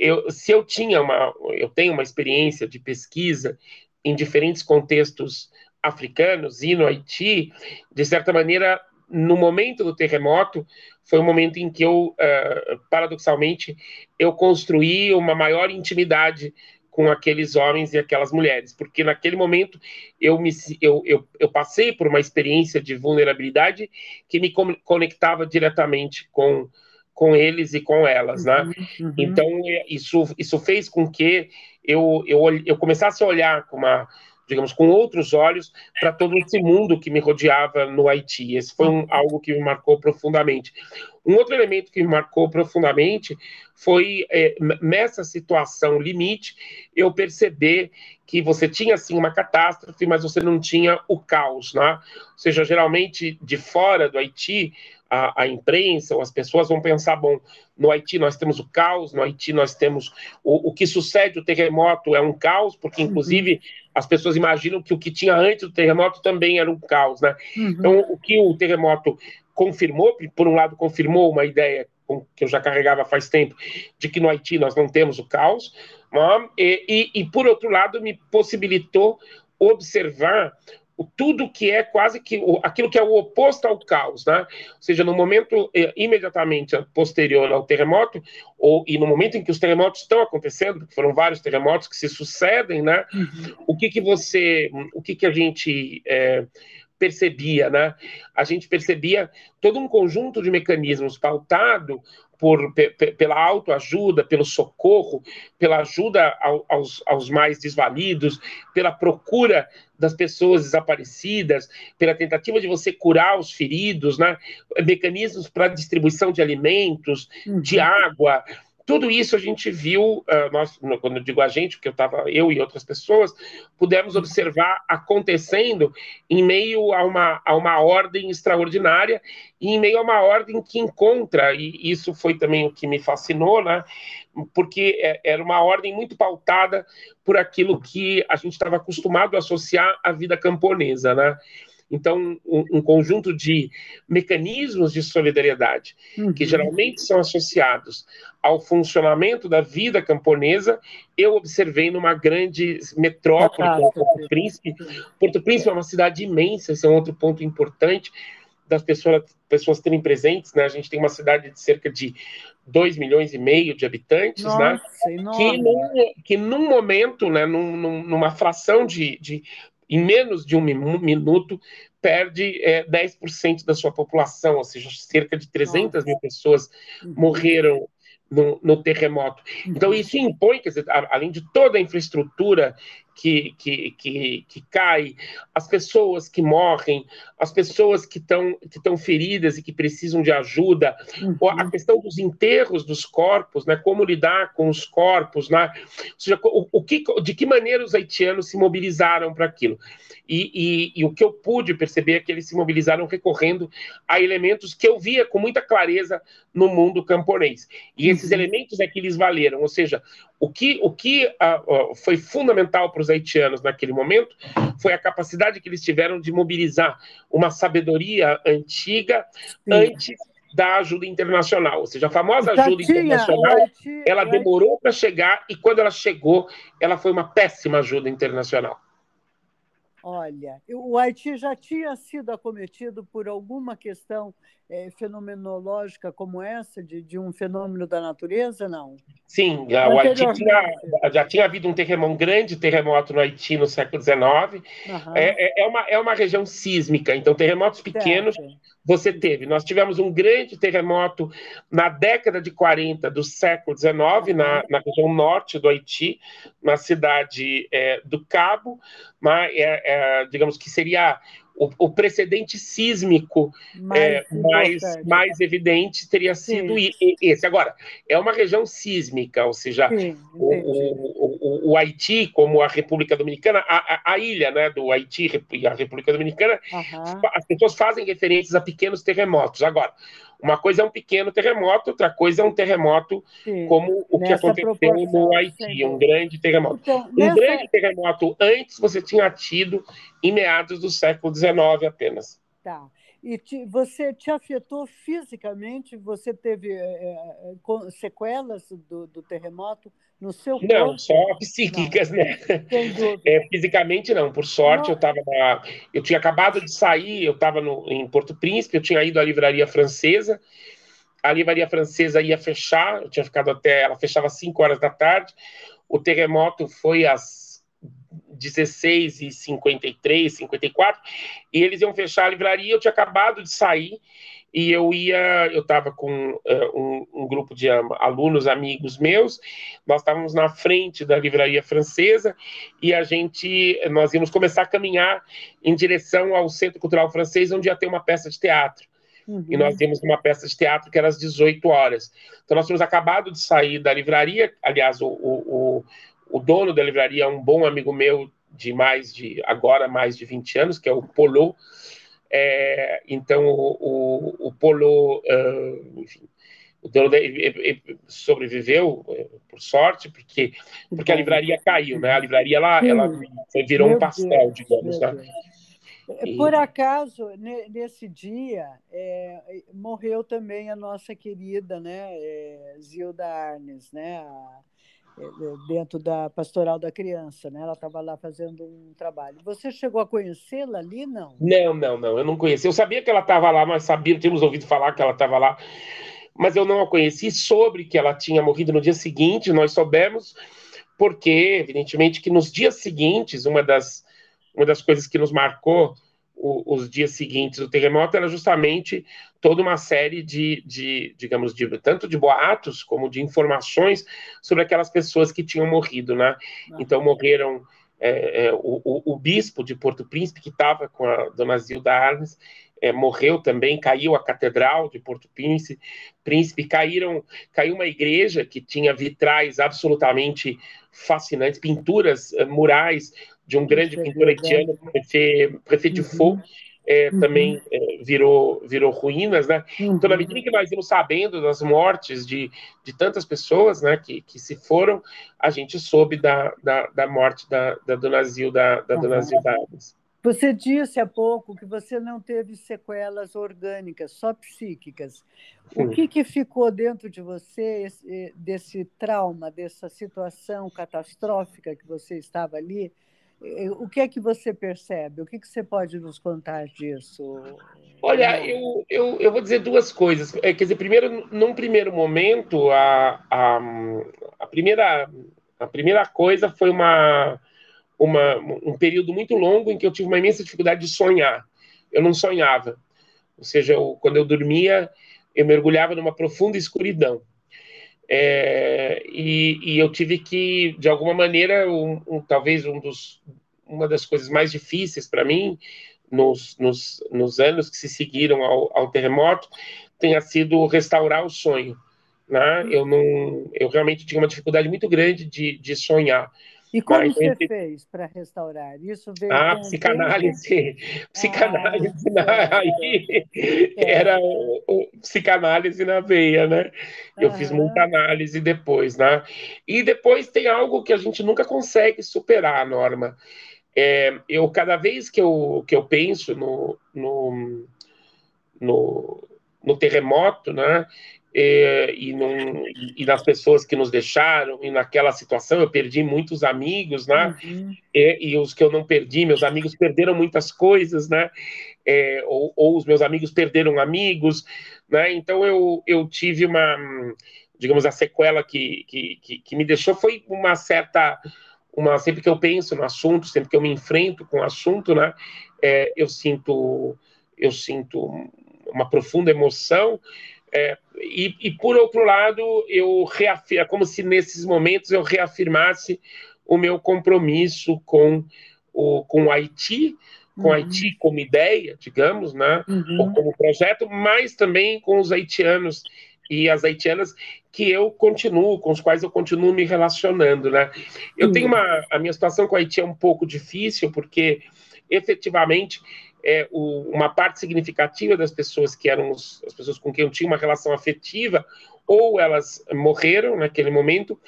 B: eu, se eu tinha uma, eu tenho uma experiência de pesquisa em diferentes contextos africanos e no Haiti, de certa maneira, no momento do terremoto, foi um momento em que eu, uh, paradoxalmente, eu construí uma maior intimidade com aqueles homens e aquelas mulheres, porque naquele momento eu, me, eu, eu, eu passei por uma experiência de vulnerabilidade que me conectava diretamente com, com eles e com elas, né? Uhum, uhum. Então, é, isso, isso fez com que eu, eu, eu começasse a olhar com uma digamos, com outros olhos para todo esse mundo que me rodeava no Haiti. Esse foi um, algo que me marcou profundamente. Um outro elemento que me marcou profundamente foi é, nessa situação limite eu perceber que você tinha sim uma catástrofe, mas você não tinha o caos, né? Ou seja, geralmente de fora do Haiti a, a, imprensa ou as pessoas vão pensar, bom, no Haiti nós temos o caos, no Haiti nós temos o, o que sucede o terremoto é um caos, porque inclusive uhum. as pessoas imaginam que o que tinha antes do terremoto também era um caos, né? Uhum. Então, o que o terremoto confirmou, por um lado confirmou uma ideia que eu já carregava faz tempo, de que no Haiti nós não temos o caos, né? e, e, e por outro lado me possibilitou observar tudo que é quase que aquilo que é o oposto ao caos, né? Ou seja, no momento eh, imediatamente posterior ao terremoto, ou e no momento em que os terremotos estão acontecendo, porque foram vários terremotos que se sucedem, né? Uhum. O que que você, o que que a gente é, percebia, né? A gente percebia todo um conjunto de mecanismos pautado por, pela autoajuda, pelo socorro, pela ajuda ao, aos, aos mais desvalidos, pela procura das pessoas desaparecidas, pela tentativa de você curar os feridos, né? mecanismos para distribuição de alimentos, uhum. de água, tudo isso a gente viu, uh, nós, quando eu digo a gente, porque eu estava, eu e outras pessoas, pudemos observar acontecendo em meio a uma, a uma ordem extraordinária e em meio a uma ordem que encontra, e isso foi também o que me fascinou, né? Porque é, era uma ordem muito pautada por aquilo que a gente estava acostumado a associar à vida camponesa, né? Então, um, um, conjunto de mecanismos de solidariedade, uhum. que geralmente são associados ao funcionamento da vida camponesa, eu observei numa grande metrópole, como é Porto Príncipe. Porto Príncipe é uma cidade imensa, esse é um outro ponto importante das pessoas, pessoas terem presentes, né? A gente tem uma cidade de cerca de 2 milhões e meio de habitantes, né? Nossa, né? Que num, que num momento, né, num, numa fração de, de em menos de um minuto, perde é, 10% da sua população, ou seja, cerca de 300 mil pessoas uhum. morreram no, no, terremoto. Então, isso impõe, quer dizer, além de toda a infraestrutura que, que, que, que cai, as pessoas que morrem, as pessoas que estão que feridas e que precisam de ajuda, uhum. a questão dos enterros dos corpos, né, como lidar com os corpos, né, ou seja, o, o que, de que maneira os haitianos se mobilizaram para aquilo. E, e, e, o que eu pude perceber é que eles se mobilizaram recorrendo a elementos que eu via com muita clareza no mundo camponês. E esses uhum. elementos é que eles valeram, ou seja, o que, o que foi fundamental para os haitianos naquele momento foi a capacidade que eles tiveram de mobilizar uma sabedoria antiga Sim. antes da ajuda internacional, ou seja, a famosa Já ajuda tinha, internacional, Haiti, ela demorou para chegar e quando ela chegou, ela foi uma péssima ajuda internacional.
A: Olha, o Haiti já tinha sido acometido por alguma questão é, fenomenológica como essa, de, de, um fenômeno da natureza, não?
B: Sim, o Haiti tinha, já tinha havido um terremoto, um grande terremoto no Haiti no século XIX. Uhum. É, é, uma, é uma região sísmica, então terremotos pequenos certo. você teve. Nós tivemos um grande terremoto na década de 40 do século XIX, uhum. na, na região norte do Haiti, na cidade é, do Cabo, mas, é, é, digamos que seria o, o precedente sísmico mais, é, mais, mais evidente teria sido Sim. esse. Agora, é uma região sísmica, ou seja, Sim, o, o, o, Haiti, como a República Dominicana, a, a, a, ilha né, do Haiti e a República Dominicana, uhum. as pessoas fazem referências a pequenos terremotos. Agora, uma coisa é um pequeno terremoto, outra coisa é um terremoto Sim, como o que aconteceu no Haiti, um grande terremoto. Então, um nessa... grande terremoto antes você tinha tido em meados do século XIX apenas.
A: Tá. E te, você te afetou fisicamente? Você teve é, sequelas do, do, terremoto no seu corpo?
B: Não, só psíquicas, não. né? É, fisicamente não. Por sorte, não. eu estava Eu tinha acabado de sair, eu estava em Porto Príncipe, eu tinha ido à livraria francesa. A livraria francesa ia fechar, eu tinha ficado até. Ela fechava às 5 horas da tarde. O terremoto foi às 16 e 53, 54, e eles iam fechar a livraria, eu tinha acabado de sair, e eu ia, eu estava com uh, um, um, grupo de alunos, amigos meus, nós estávamos na frente da livraria francesa, e a gente, nós íamos começar a caminhar em direção ao Centro Cultural Francês, onde ia ter uma peça de teatro. Uhum. E nós tínhamos uma peça de teatro que era às 18 horas. Então, nós tínhamos acabado de sair da livraria. Aliás, o, o, o dono da livraria é um bom amigo meu de mais de agora mais de 20 anos, que é o Polo. É, então, o, o, o Polo, uh, enfim, o dono sobreviveu, é, por sorte, porque, porque a livraria caiu, né? A livraria ela, ela virou Meu um pastel, Deus, digamos. Né?
A: E... Por acaso, nesse dia, é, morreu também a nossa querida né, é, Zilda Arnes, né, a, é, dentro da Pastoral da Criança, né? Ela estava lá fazendo um trabalho. Você chegou a conhecê-la ali, não?
B: Não, não, não. Eu não conheci. Eu sabia que ela estava lá, mas sabia, tínhamos ouvido falar que ela estava lá mas eu não a conheci. Sobre que ela tinha morrido no dia seguinte, nós soubemos, porque, evidentemente, que nos dias seguintes, uma das, uma das coisas que nos marcou o, os dias seguintes do terremoto era justamente toda uma série de, de, digamos, de, tanto de boatos como de informações sobre aquelas pessoas que tinham morrido, né? Então morreram é, é, o, o, o, bispo de Porto Príncipe que estava com a dona Zilda Arnes é, morreu também, caiu a catedral de Porto Príncipe, Príncipe, caíram, caiu uma igreja que tinha vitrais absolutamente fascinantes, pinturas uh, murais de um grande pintor haitiano, prefeito, prefeito de uhum. é, uhum. também é, virou, virou ruínas, né? Uhum. Então, na medida que nós íamos sabendo das mortes de, de tantas pessoas, né, que, que se foram, a gente soube da, da, da morte da, da Dona Zilda, da Dona Zilda Alves.
A: Você disse há pouco que você não teve sequelas orgânicas, só psíquicas. O que, que ficou dentro de você esse, desse trauma, dessa situação catastrófica que você estava ali? O que é que você percebe? O que, que você pode nos contar disso?
B: Olha, eu, eu, eu vou dizer duas coisas. É, quer dizer, primeiro, num primeiro momento, a, a, a, primeira, a primeira coisa foi uma uma, um período muito longo em que eu tive uma imensa dificuldade de sonhar. Eu não sonhava. Ou seja, eu, quando eu dormia, eu mergulhava numa profunda escuridão. É, e, e, eu tive que, de alguma maneira, um, um, talvez um dos, uma das coisas mais difíceis para mim nos, nos, nos, anos que se seguiram ao, ao, terremoto tenha sido restaurar o sonho. Né? Eu, não, eu realmente tinha uma dificuldade muito grande de, de sonhar.
A: E como Mas, você fez para restaurar? Isso veio
B: Ah, psicanálise. Psicanálise ah, na... aí é. era o, o, psicanálise na veia, né? Eu fiz muita análise depois, né? E depois tem algo que a gente nunca consegue superar, Norma. É, eu cada vez que eu, que eu penso no, no, no, no terremoto, né? E, e, num, e, nas pessoas que nos deixaram, e naquela situação eu perdi muitos amigos, né? Uhum. E, e, os que eu não perdi, meus amigos perderam muitas coisas, né? É, ou, ou, os meus amigos perderam amigos, né? Então eu, eu tive uma, digamos, a sequela que, que, que, que me deixou foi uma certa. Uma, sempre que eu penso no assunto, sempre que eu me enfrento com o assunto, né, é, eu sinto eu sinto uma profunda emoção é, e, e, por outro lado, eu reafirmo, é como se nesses momentos eu reafirmasse o meu compromisso com o, com o Haiti, com uhum. Haiti como ideia, digamos, né, uhum. ou como projeto, mas também com os haitianos e as haitianas que eu continuo, com os quais eu continuo me relacionando, né. Eu uhum. tenho uma, a minha situação com o Haiti é um pouco difícil, porque efetivamente é, o, uma parte significativa das pessoas que eram os, as pessoas com quem eu tinha uma relação afetiva, ou elas morreram naquele momento,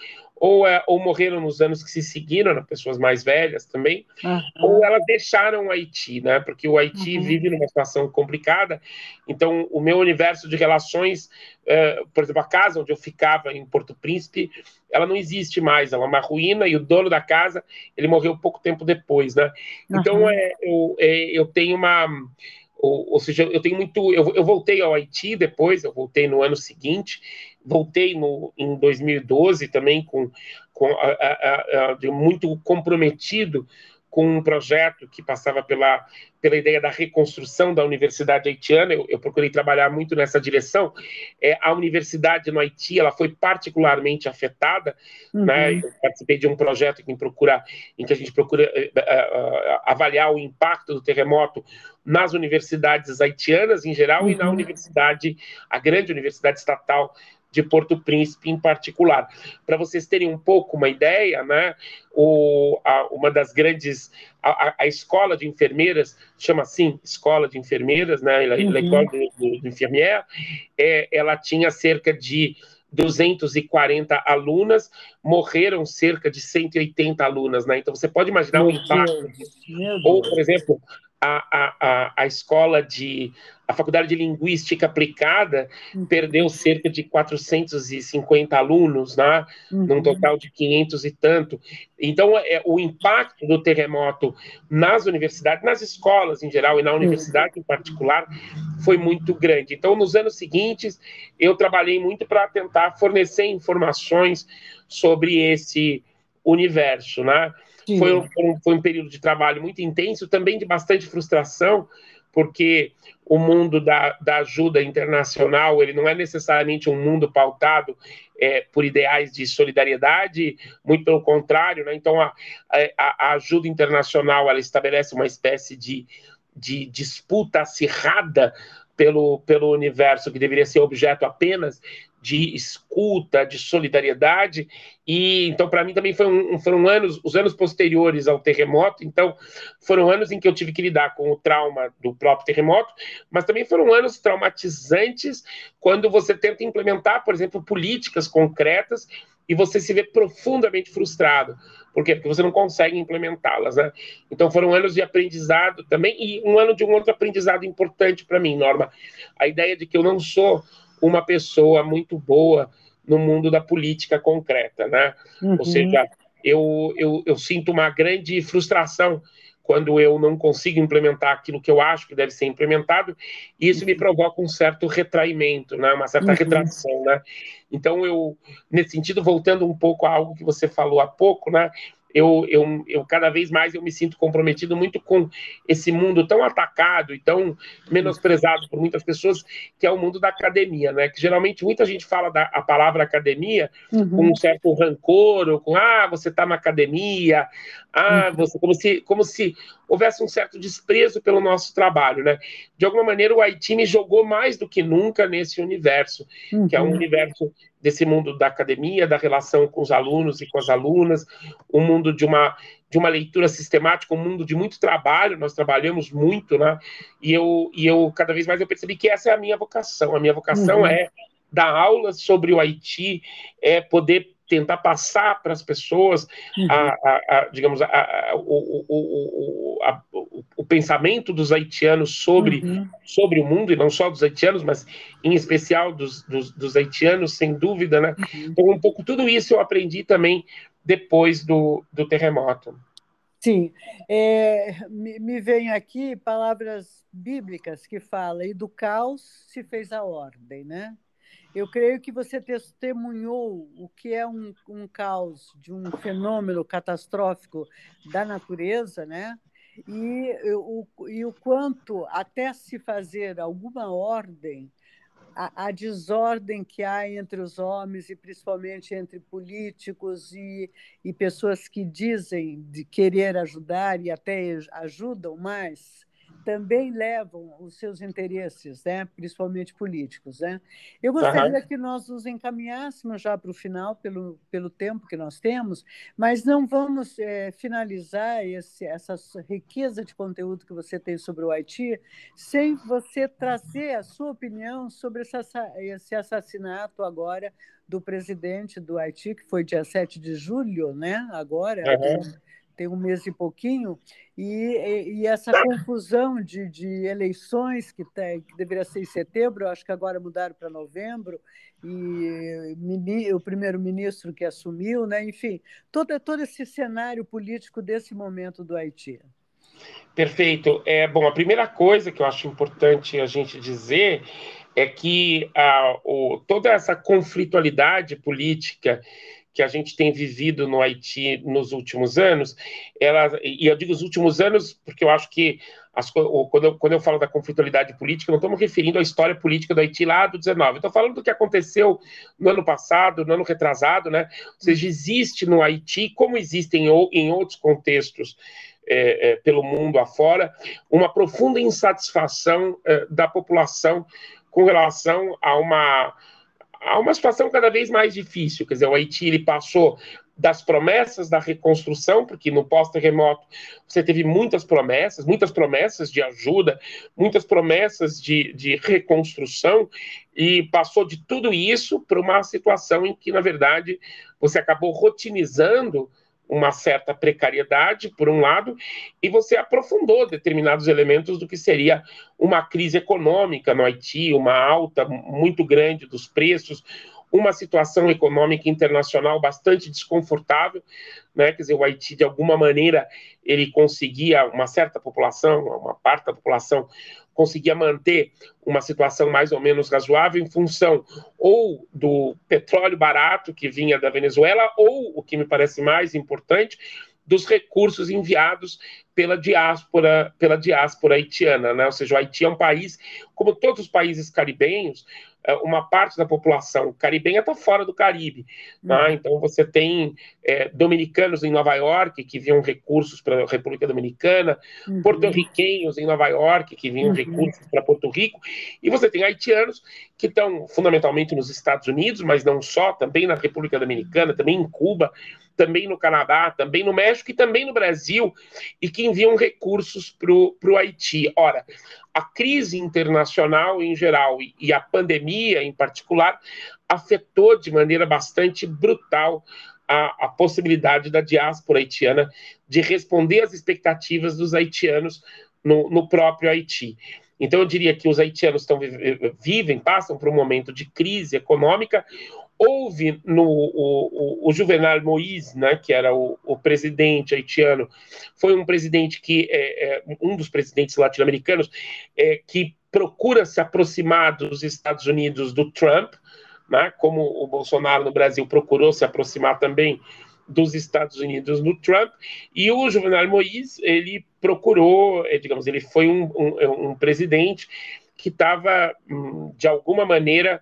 B: ou, é, ou morreram nos anos que se seguiram, né, pessoas mais velhas também, uhum. ou elas deixaram o Haiti, né? Porque o Haiti uhum. vive numa situação complicada. Então, o meu universo de relações, uh, por exemplo, a casa onde eu ficava em Porto Príncipe, ela não existe mais, ela é uma ruína e o dono da casa, ele morreu pouco tempo depois, né? Uhum. Então, é, eu, é, eu tenho uma ou, ou, seja, eu tenho muito. Eu, eu, voltei ao Haiti depois, eu voltei no ano seguinte, voltei no, em 2012 também com, com a, a, a, muito comprometido com um projeto que passava pela, pela ideia da reconstrução da Universidade Haitiana. Eu, eu procurei trabalhar muito nessa direção. É, a universidade no Haiti ela foi particularmente afetada. Uhum. Né? Eu participei de um projeto em, procura, em que a gente procura uh, uh, avaliar o impacto do terremoto nas universidades haitianas em geral uhum. e na uhum. universidade, a grande universidade estatal de Porto Príncipe em particular. Para vocês terem um pouco uma ideia, né, o, a, uma das grandes, a, a, escola de enfermeiras, chama assim, escola de enfermeiras, né, uhum. L'école de, de, de é, ela tinha cerca de 240 alunas, morreram cerca de 180 alunas, né? Então você pode imaginar o impacto. Ou, por exemplo, a, a, a escola de. A Faculdade de Linguística Aplicada uhum. perdeu cerca de 450 alunos, né? Uhum. num total de 500 e tanto. Então, é, o impacto do terremoto nas universidades, nas escolas em geral e na universidade em particular, foi muito grande. Então, nos anos seguintes, eu trabalhei muito para tentar fornecer informações sobre esse universo, né? Foi um, foi um período de trabalho muito intenso, também de bastante frustração, porque o mundo da, da ajuda internacional ele não é necessariamente um mundo pautado é, por ideais de solidariedade, muito pelo contrário, né? Então a, a, a, ajuda internacional ela estabelece uma espécie de, de disputa acirrada pelo, pelo universo que deveria ser objeto apenas de escuta, de solidariedade, e então para mim também foi um, foram anos, os anos posteriores ao terremoto, então foram anos em que eu tive que lidar com o trauma do próprio terremoto, mas também foram anos traumatizantes quando você tenta implementar, por exemplo, políticas concretas e você se vê profundamente frustrado. Por quê? Porque você não consegue implementá-las, né? Então foram anos de aprendizado também e um ano de um outro aprendizado importante para mim, Norma. A ideia de que eu não sou uma pessoa muito boa no mundo da política concreta, né? Uhum. Ou seja, eu, eu, eu sinto uma grande frustração quando eu não consigo implementar aquilo que eu acho que deve ser implementado, e isso me provoca um certo retraimento, né? uma certa uhum. retração. Né? Então, eu, nesse sentido, voltando um pouco a algo que você falou há pouco, né? Eu, eu, eu cada vez mais eu me sinto comprometido muito com esse mundo tão atacado e tão menosprezado por muitas pessoas, que é o mundo da academia, né? Que geralmente muita gente fala da a palavra academia uhum. com um certo rancor, ou com ah, você está na academia, ah, uhum. você como se como se houvesse um certo desprezo pelo nosso trabalho, né? De alguma maneira, o Haiti me jogou mais do que nunca nesse universo, uhum. que é um uhum. universo desse mundo da academia, da relação com os alunos e com as alunas, um mundo de uma de uma leitura sistemática, um mundo de muito trabalho, nós trabalhamos muito, né? E eu, e eu cada vez mais eu percebi que essa é a minha vocação. A minha vocação uhum. é dar aulas sobre o Haiti, é poder tentar passar para as pessoas, uhum. a, a, a, digamos, o, o, o, o, pensamento dos haitianos sobre, uhum. sobre o mundo, e não só dos haitianos, mas em especial dos, dos, dos haitianos, sem dúvida, né? Uhum. Então, um pouco tudo isso eu aprendi também depois do, do terremoto.
A: Sim, é, me, me vem aqui palavras bíblicas que falam, e do caos se fez a ordem, né? Eu creio que você testemunhou o que é um, um caos de um fenômeno catastrófico da natureza, né? E o, e o quanto, até se fazer alguma ordem, a, a, desordem que há entre os homens e principalmente entre políticos e, e pessoas que dizem de querer ajudar e até ajudam mais, também levam os seus interesses, né, principalmente políticos. Né? Eu gostaria uhum. que nós nos encaminhássemos já para o final, pelo, pelo tempo que nós temos, mas não vamos é, finalizar esse, essa riqueza de conteúdo que você tem sobre o Haiti sem você trazer a sua opinião sobre esse, esse assassinato agora do presidente do Haiti, que foi dia 7 de julho, né? agora. Uhum tem um mês e pouquinho, e, e essa confusão de, de eleições que, tem, que deveria ser em setembro, acho que agora mudaram para novembro, e o primeiro-ministro que assumiu, né? enfim, todo, todo esse cenário político desse momento do Haiti.
B: Perfeito. É, bom, a primeira coisa que eu acho importante a gente dizer é que a, o, toda essa conflitualidade política que a gente tem vivido no Haiti nos últimos anos, ela, e eu digo os últimos anos porque eu acho que as, quando, eu, quando eu falo da conflitualidade política, não estamos referindo à história política do Haiti lá do 19, estou falando do que aconteceu no ano passado, no ano retrasado, né? Ou seja, existe no Haiti, como existem em, em outros contextos é, é, pelo mundo afora, uma profunda insatisfação é, da população com relação a uma há uma situação cada vez mais difícil. Quer dizer, o Haiti ele passou das promessas da reconstrução, porque no pós-terremoto você teve muitas promessas, muitas promessas de ajuda, muitas promessas de, de reconstrução, e passou de tudo isso para uma situação em que, na verdade, você acabou rotinizando uma certa precariedade, por um lado, e você aprofundou determinados elementos do que seria uma crise econômica no Haiti, uma alta muito grande dos preços, uma situação econômica internacional bastante desconfortável, né? Quer dizer, o Haiti de alguma maneira ele conseguia uma certa população, uma parte da população conseguia manter uma situação mais ou menos razoável em função ou do petróleo barato que vinha da Venezuela ou o que me parece mais importante dos recursos enviados pela diáspora, pela diáspora haitiana, né? Ou seja, o Haiti é um país, como todos os países caribenhos, uma parte da população caribenha está fora do Caribe. Tá? Uhum. Então, você tem é, dominicanos em Nova York que vinham recursos para a República Dominicana, uhum. porto-riquenhos em Nova York que vinham uhum. recursos para Porto Rico, e você tem haitianos que estão fundamentalmente nos Estados Unidos, mas não só, também na República Dominicana, também em Cuba, também no Canadá, também no México e também no Brasil, e que enviam recursos para o Haiti. Ora, a crise internacional em geral e, e a pandemia em particular afetou de maneira bastante brutal a, a, possibilidade da diáspora haitiana de responder às expectativas dos haitianos no, no próprio Haiti. Então, eu diria que os haitianos estão, vivem, passam por um momento de crise econômica, houve no o, o, o Juvenal Moïse, né, que era o, o, presidente haitiano, foi um presidente que é, é um dos presidentes latino-americanos é, que procura se aproximar dos Estados Unidos do Trump, né, como o Bolsonaro no Brasil procurou se aproximar também dos Estados Unidos no Trump, e o Juvenal Moïse, ele procurou, é, digamos, ele foi um, um, um presidente que estava, hum, de alguma maneira,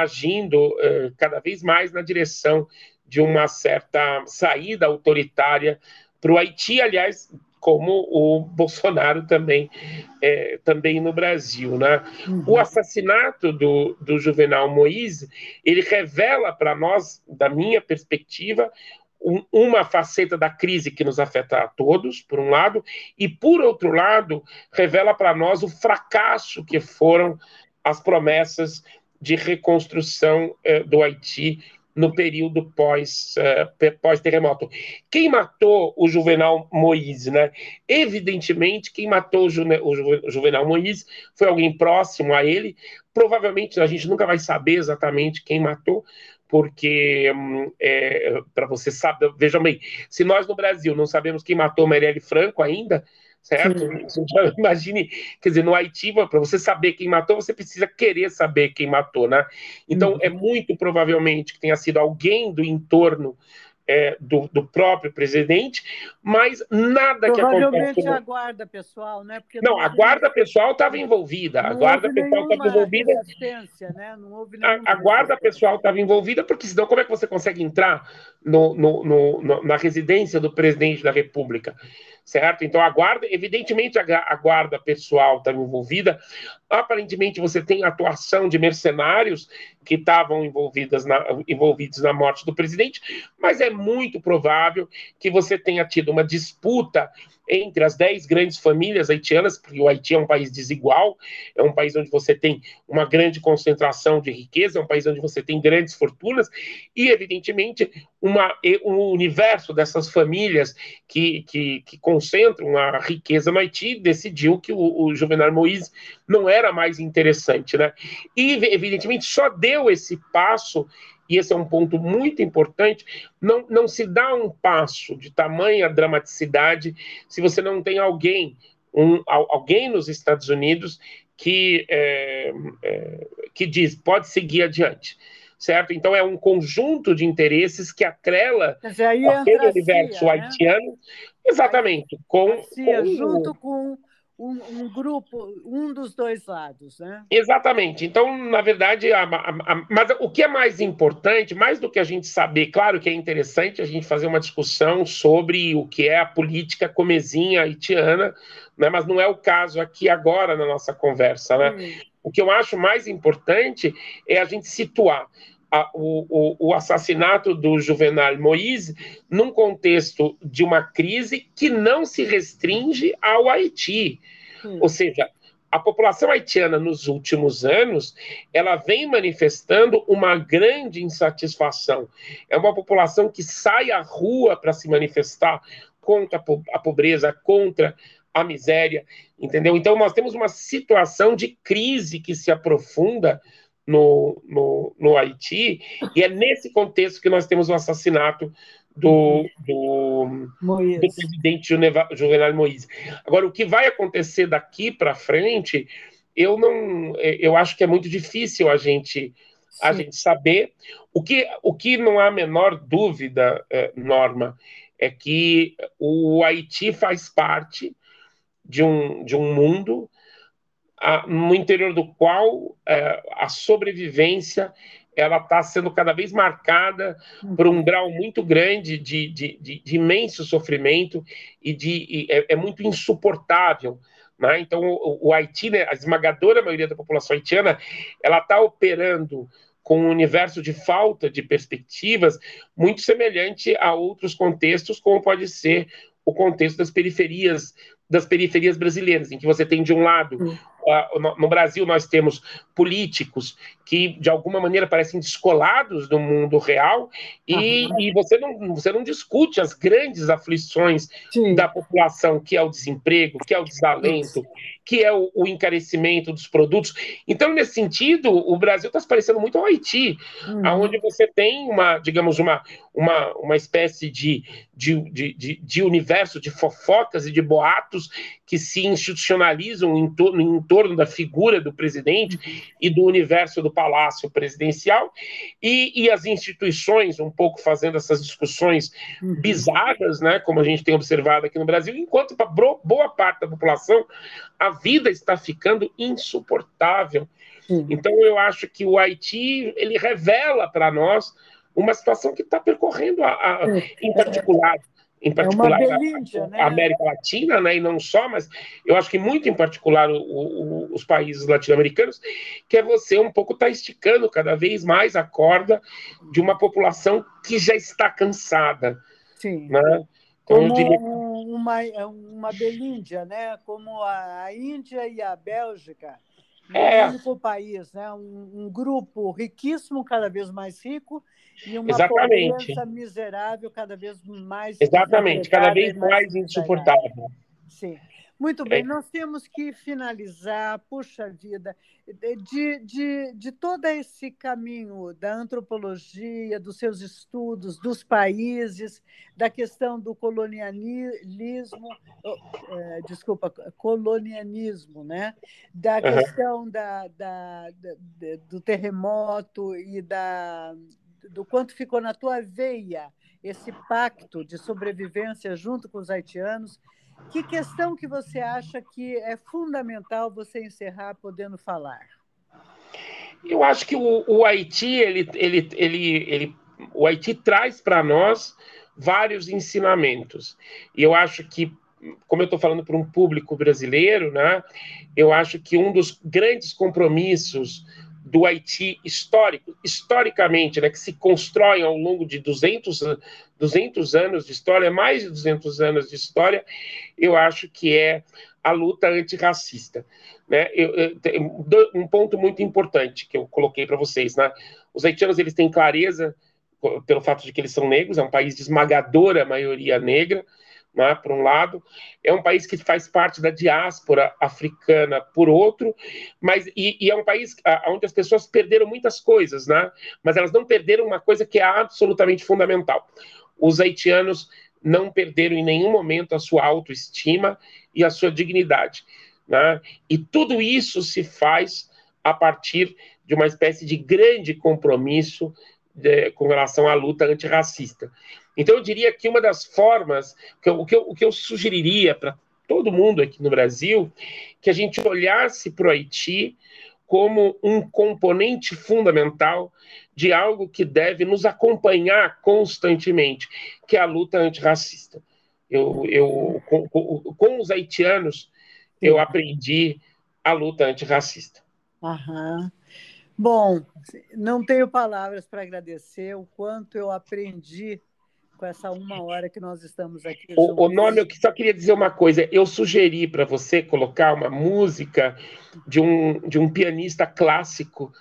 B: agindo uh, cada vez mais na direção de uma certa saída autoritária para o Haiti, aliás, como o Bolsonaro também, é, também no Brasil. Né? Uhum. O assassinato do, do Juvenal Moïse, ele revela para nós, da minha perspectiva, um, uma faceta da crise que nos afeta a todos, por um lado, e, por outro lado, revela para nós o fracasso que foram as promessas de reconstrução eh, do Haiti no período pós, eh, pós-terremoto. Quem matou o Juvenal Moïse? Né? Evidentemente, quem matou o Juvenal Moïse foi alguém próximo a ele. Provavelmente a gente nunca vai saber exatamente quem matou, porque hum, é, para você saber, vejam bem, se nós no Brasil não sabemos quem matou Marielle Franco ainda, certo? Imagine, quer dizer, no Haiti, para você saber quem matou, você precisa querer saber quem matou, né? Então, uhum. é muito provavelmente que tenha sido alguém do entorno é, do, do, próprio presidente, mas nada que acontece.
A: Provavelmente a guarda pessoal, né?
B: Porque não, não a guarda pessoal estava envolvida. A guarda pessoal estava envolvida. Né? Não houve a, a guarda pessoal estava envolvida, porque senão como é que você consegue entrar no, no, no, na residência do presidente da República? Certo? Então, guarda, evidentemente, a, guarda pessoal está envolvida. Aparentemente, você tem atuação de mercenários que estavam envolvidos na, envolvidos na morte do presidente, mas é muito provável que você tenha tido uma disputa entre as dez grandes famílias haitianas, porque o Haiti é um país desigual, é um país onde você tem uma grande concentração de riqueza, é um país onde você tem grandes fortunas, e, evidentemente, uma, um universo dessas famílias que, que, que concentram a riqueza no Haiti decidiu que o, o Juvenal Moïse não era mais interessante. Né? E, evidentemente, só deu esse passo e esse é um ponto muito importante, não, não se dá um passo de tamanha dramaticidade se você não tem alguém, um, alguém nos Estados Unidos que, é, é, que diz, pode seguir adiante certo? Então é um conjunto de interesses que atrela aquele universo né? haitiano, exatamente, com,
A: com junto com um, um, grupo, um dos dois lados, né?
B: Exatamente. Então, na verdade, a, a, a, mas o que é mais importante, mais do que a gente saber, claro que é interessante a gente fazer uma discussão sobre o que é a política comezinha haitiana, né? mas não é o caso aqui agora na nossa conversa, né? Hum. O que eu acho mais importante é a gente situar a, o, o, assassinato do Juvenal Moïse num contexto de uma crise que não se restringe ao Haiti. Hum. Ou seja, a população haitiana nos últimos anos ela vem manifestando uma grande insatisfação. É uma população que sai à rua para se manifestar contra a pobreza, contra a miséria, entendeu? Então nós temos uma situação de crise que se aprofunda no, no, no Haiti, e é nesse contexto que nós temos o assassinato do, do, do presidente Juvenal Moïse. Agora, o que vai acontecer daqui para frente, eu não, eu acho que é muito difícil a gente a gente saber. O que, o que não há a menor dúvida, é, Norma, é que o Haiti faz parte de um, de um mundo a, no interior do qual é, a sobrevivência ela está sendo cada vez marcada por um grau muito grande de, de, de, de imenso sofrimento e de e é, é, muito insuportável. Né? Então, o, o Haiti, né, a esmagadora maioria da população haitiana, ela está operando com um universo de falta de perspectivas muito semelhante a outros contextos, como pode ser o contexto das periferias das periferias brasileiras, em que você tem de um lado no Brasil nós temos políticos que de alguma maneira parecem descolados do mundo real e, uhum. e você, não, você não discute as grandes aflições Sim. da população, que é o desemprego, que é o desalento, que é o, o encarecimento dos produtos. Então, nesse sentido, o Brasil está se parecendo muito ao Haiti, uhum. onde você tem uma, digamos, uma, uma, uma espécie de, de, de, de, de universo de fofocas e de boatos que se institucionalizam em, torno, torno da figura do presidente e do universo do palácio presidencial, e, e as instituições um pouco fazendo essas discussões uhum. bizarras, né, como a gente tem observado aqui no Brasil, enquanto para boa parte da população a vida está ficando insuportável. Então eu acho que o Haiti ele revela para nós uma situação que está percorrendo, a, a, em particular, em particular é Belíndia, a, né? a, América Latina, né, e não só, mas eu acho que muito em particular o, o, os países latino-americanos, que é você um pouco estar tá esticando cada vez mais a corda de uma população que já está cansada.
A: Sim. Né? Então, Como diria... uma, uma Belíndia, né? Como a Índia e a Bélgica é. um único país, né? Um, um, grupo riquíssimo, cada vez mais rico, e uma Exatamente. pobreza miserável, cada vez mais.
B: Exatamente, cada vez mais, mais insuportável.
A: Sim. Muito bem, nós temos que finalizar, puxa vida, de, de, de todo esse caminho da antropologia, dos seus estudos, dos países, da questão do colonialismo, é, desculpa, colonialismo, né? da uhum. questão da, da, da, do terremoto e da, do quanto ficou na tua veia esse pacto de sobrevivência junto com os haitianos que questão que você acha que é fundamental você encerrar podendo falar?
B: Eu acho que o, o Haiti, ele, ele, ele, ele, o Haiti traz para nós vários ensinamentos. E eu acho que, como eu estou falando para um público brasileiro, né, eu acho que um dos grandes compromissos do Haiti histórico, historicamente, né, que se constrói ao longo de 200, 200 anos de história, mais de 200 anos de história, eu acho que é a luta antirracista. Né? Eu, eu, um ponto muito importante que eu coloquei para vocês, né? os haitianos eles têm clareza pelo fato de que eles são negros, é um país de esmagadora maioria negra, né, por um lado, é um país que faz parte da diáspora africana, por outro, mas e, e, é um país onde as pessoas perderam muitas coisas, né, mas elas não perderam uma coisa que é absolutamente fundamental. Os haitianos não perderam em nenhum momento a sua autoestima e a sua dignidade. Né, e tudo isso se faz a partir de uma espécie de grande compromisso de, com relação à luta antirracista. Então, eu diria que uma das formas, que eu, o, que eu, o que eu sugeriria para todo mundo aqui no Brasil, que a gente olhasse para o Haiti como um componente fundamental de algo que deve nos acompanhar constantemente, que é a luta antirracista. Eu, eu, com, com os haitianos, eu aprendi a luta antirracista.
A: Aham. Bom, não tenho palavras para agradecer o quanto eu aprendi com essa uma hora que nós estamos aqui.
B: O, o nome, eu só queria dizer uma coisa. Eu sugeri para você colocar uma música de um, de um pianista clássico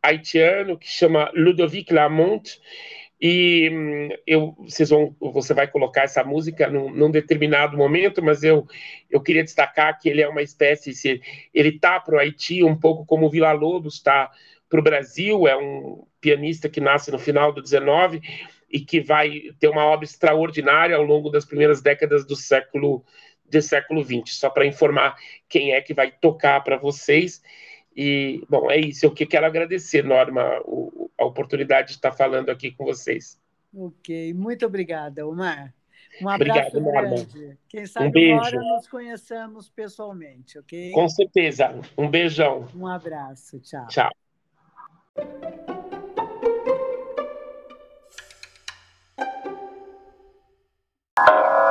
B: haitiano que chama Ludovic Lamont. E hum, eu, vocês vão, você vai colocar essa música num, num, determinado momento, mas eu, eu queria destacar que ele é uma espécie, ele está para o Haiti um pouco como o Vila Lobos está para o Brasil, é um pianista que nasce no final do 19 e que vai ter uma obra extraordinária ao longo das primeiras décadas do século do século 20. Só para informar quem é que vai tocar para vocês. E, bom, é isso. Eu que quero agradecer, Norma, o, a oportunidade de estar falando aqui com vocês.
A: Ok, muito obrigada, Omar. Um abraço Obrigado, grande. Norma. Quem sabe um beijo. agora nos conheçamos pessoalmente, ok?
B: Com certeza. Um beijão.
A: Um abraço. Tchau.
B: Tchau. you.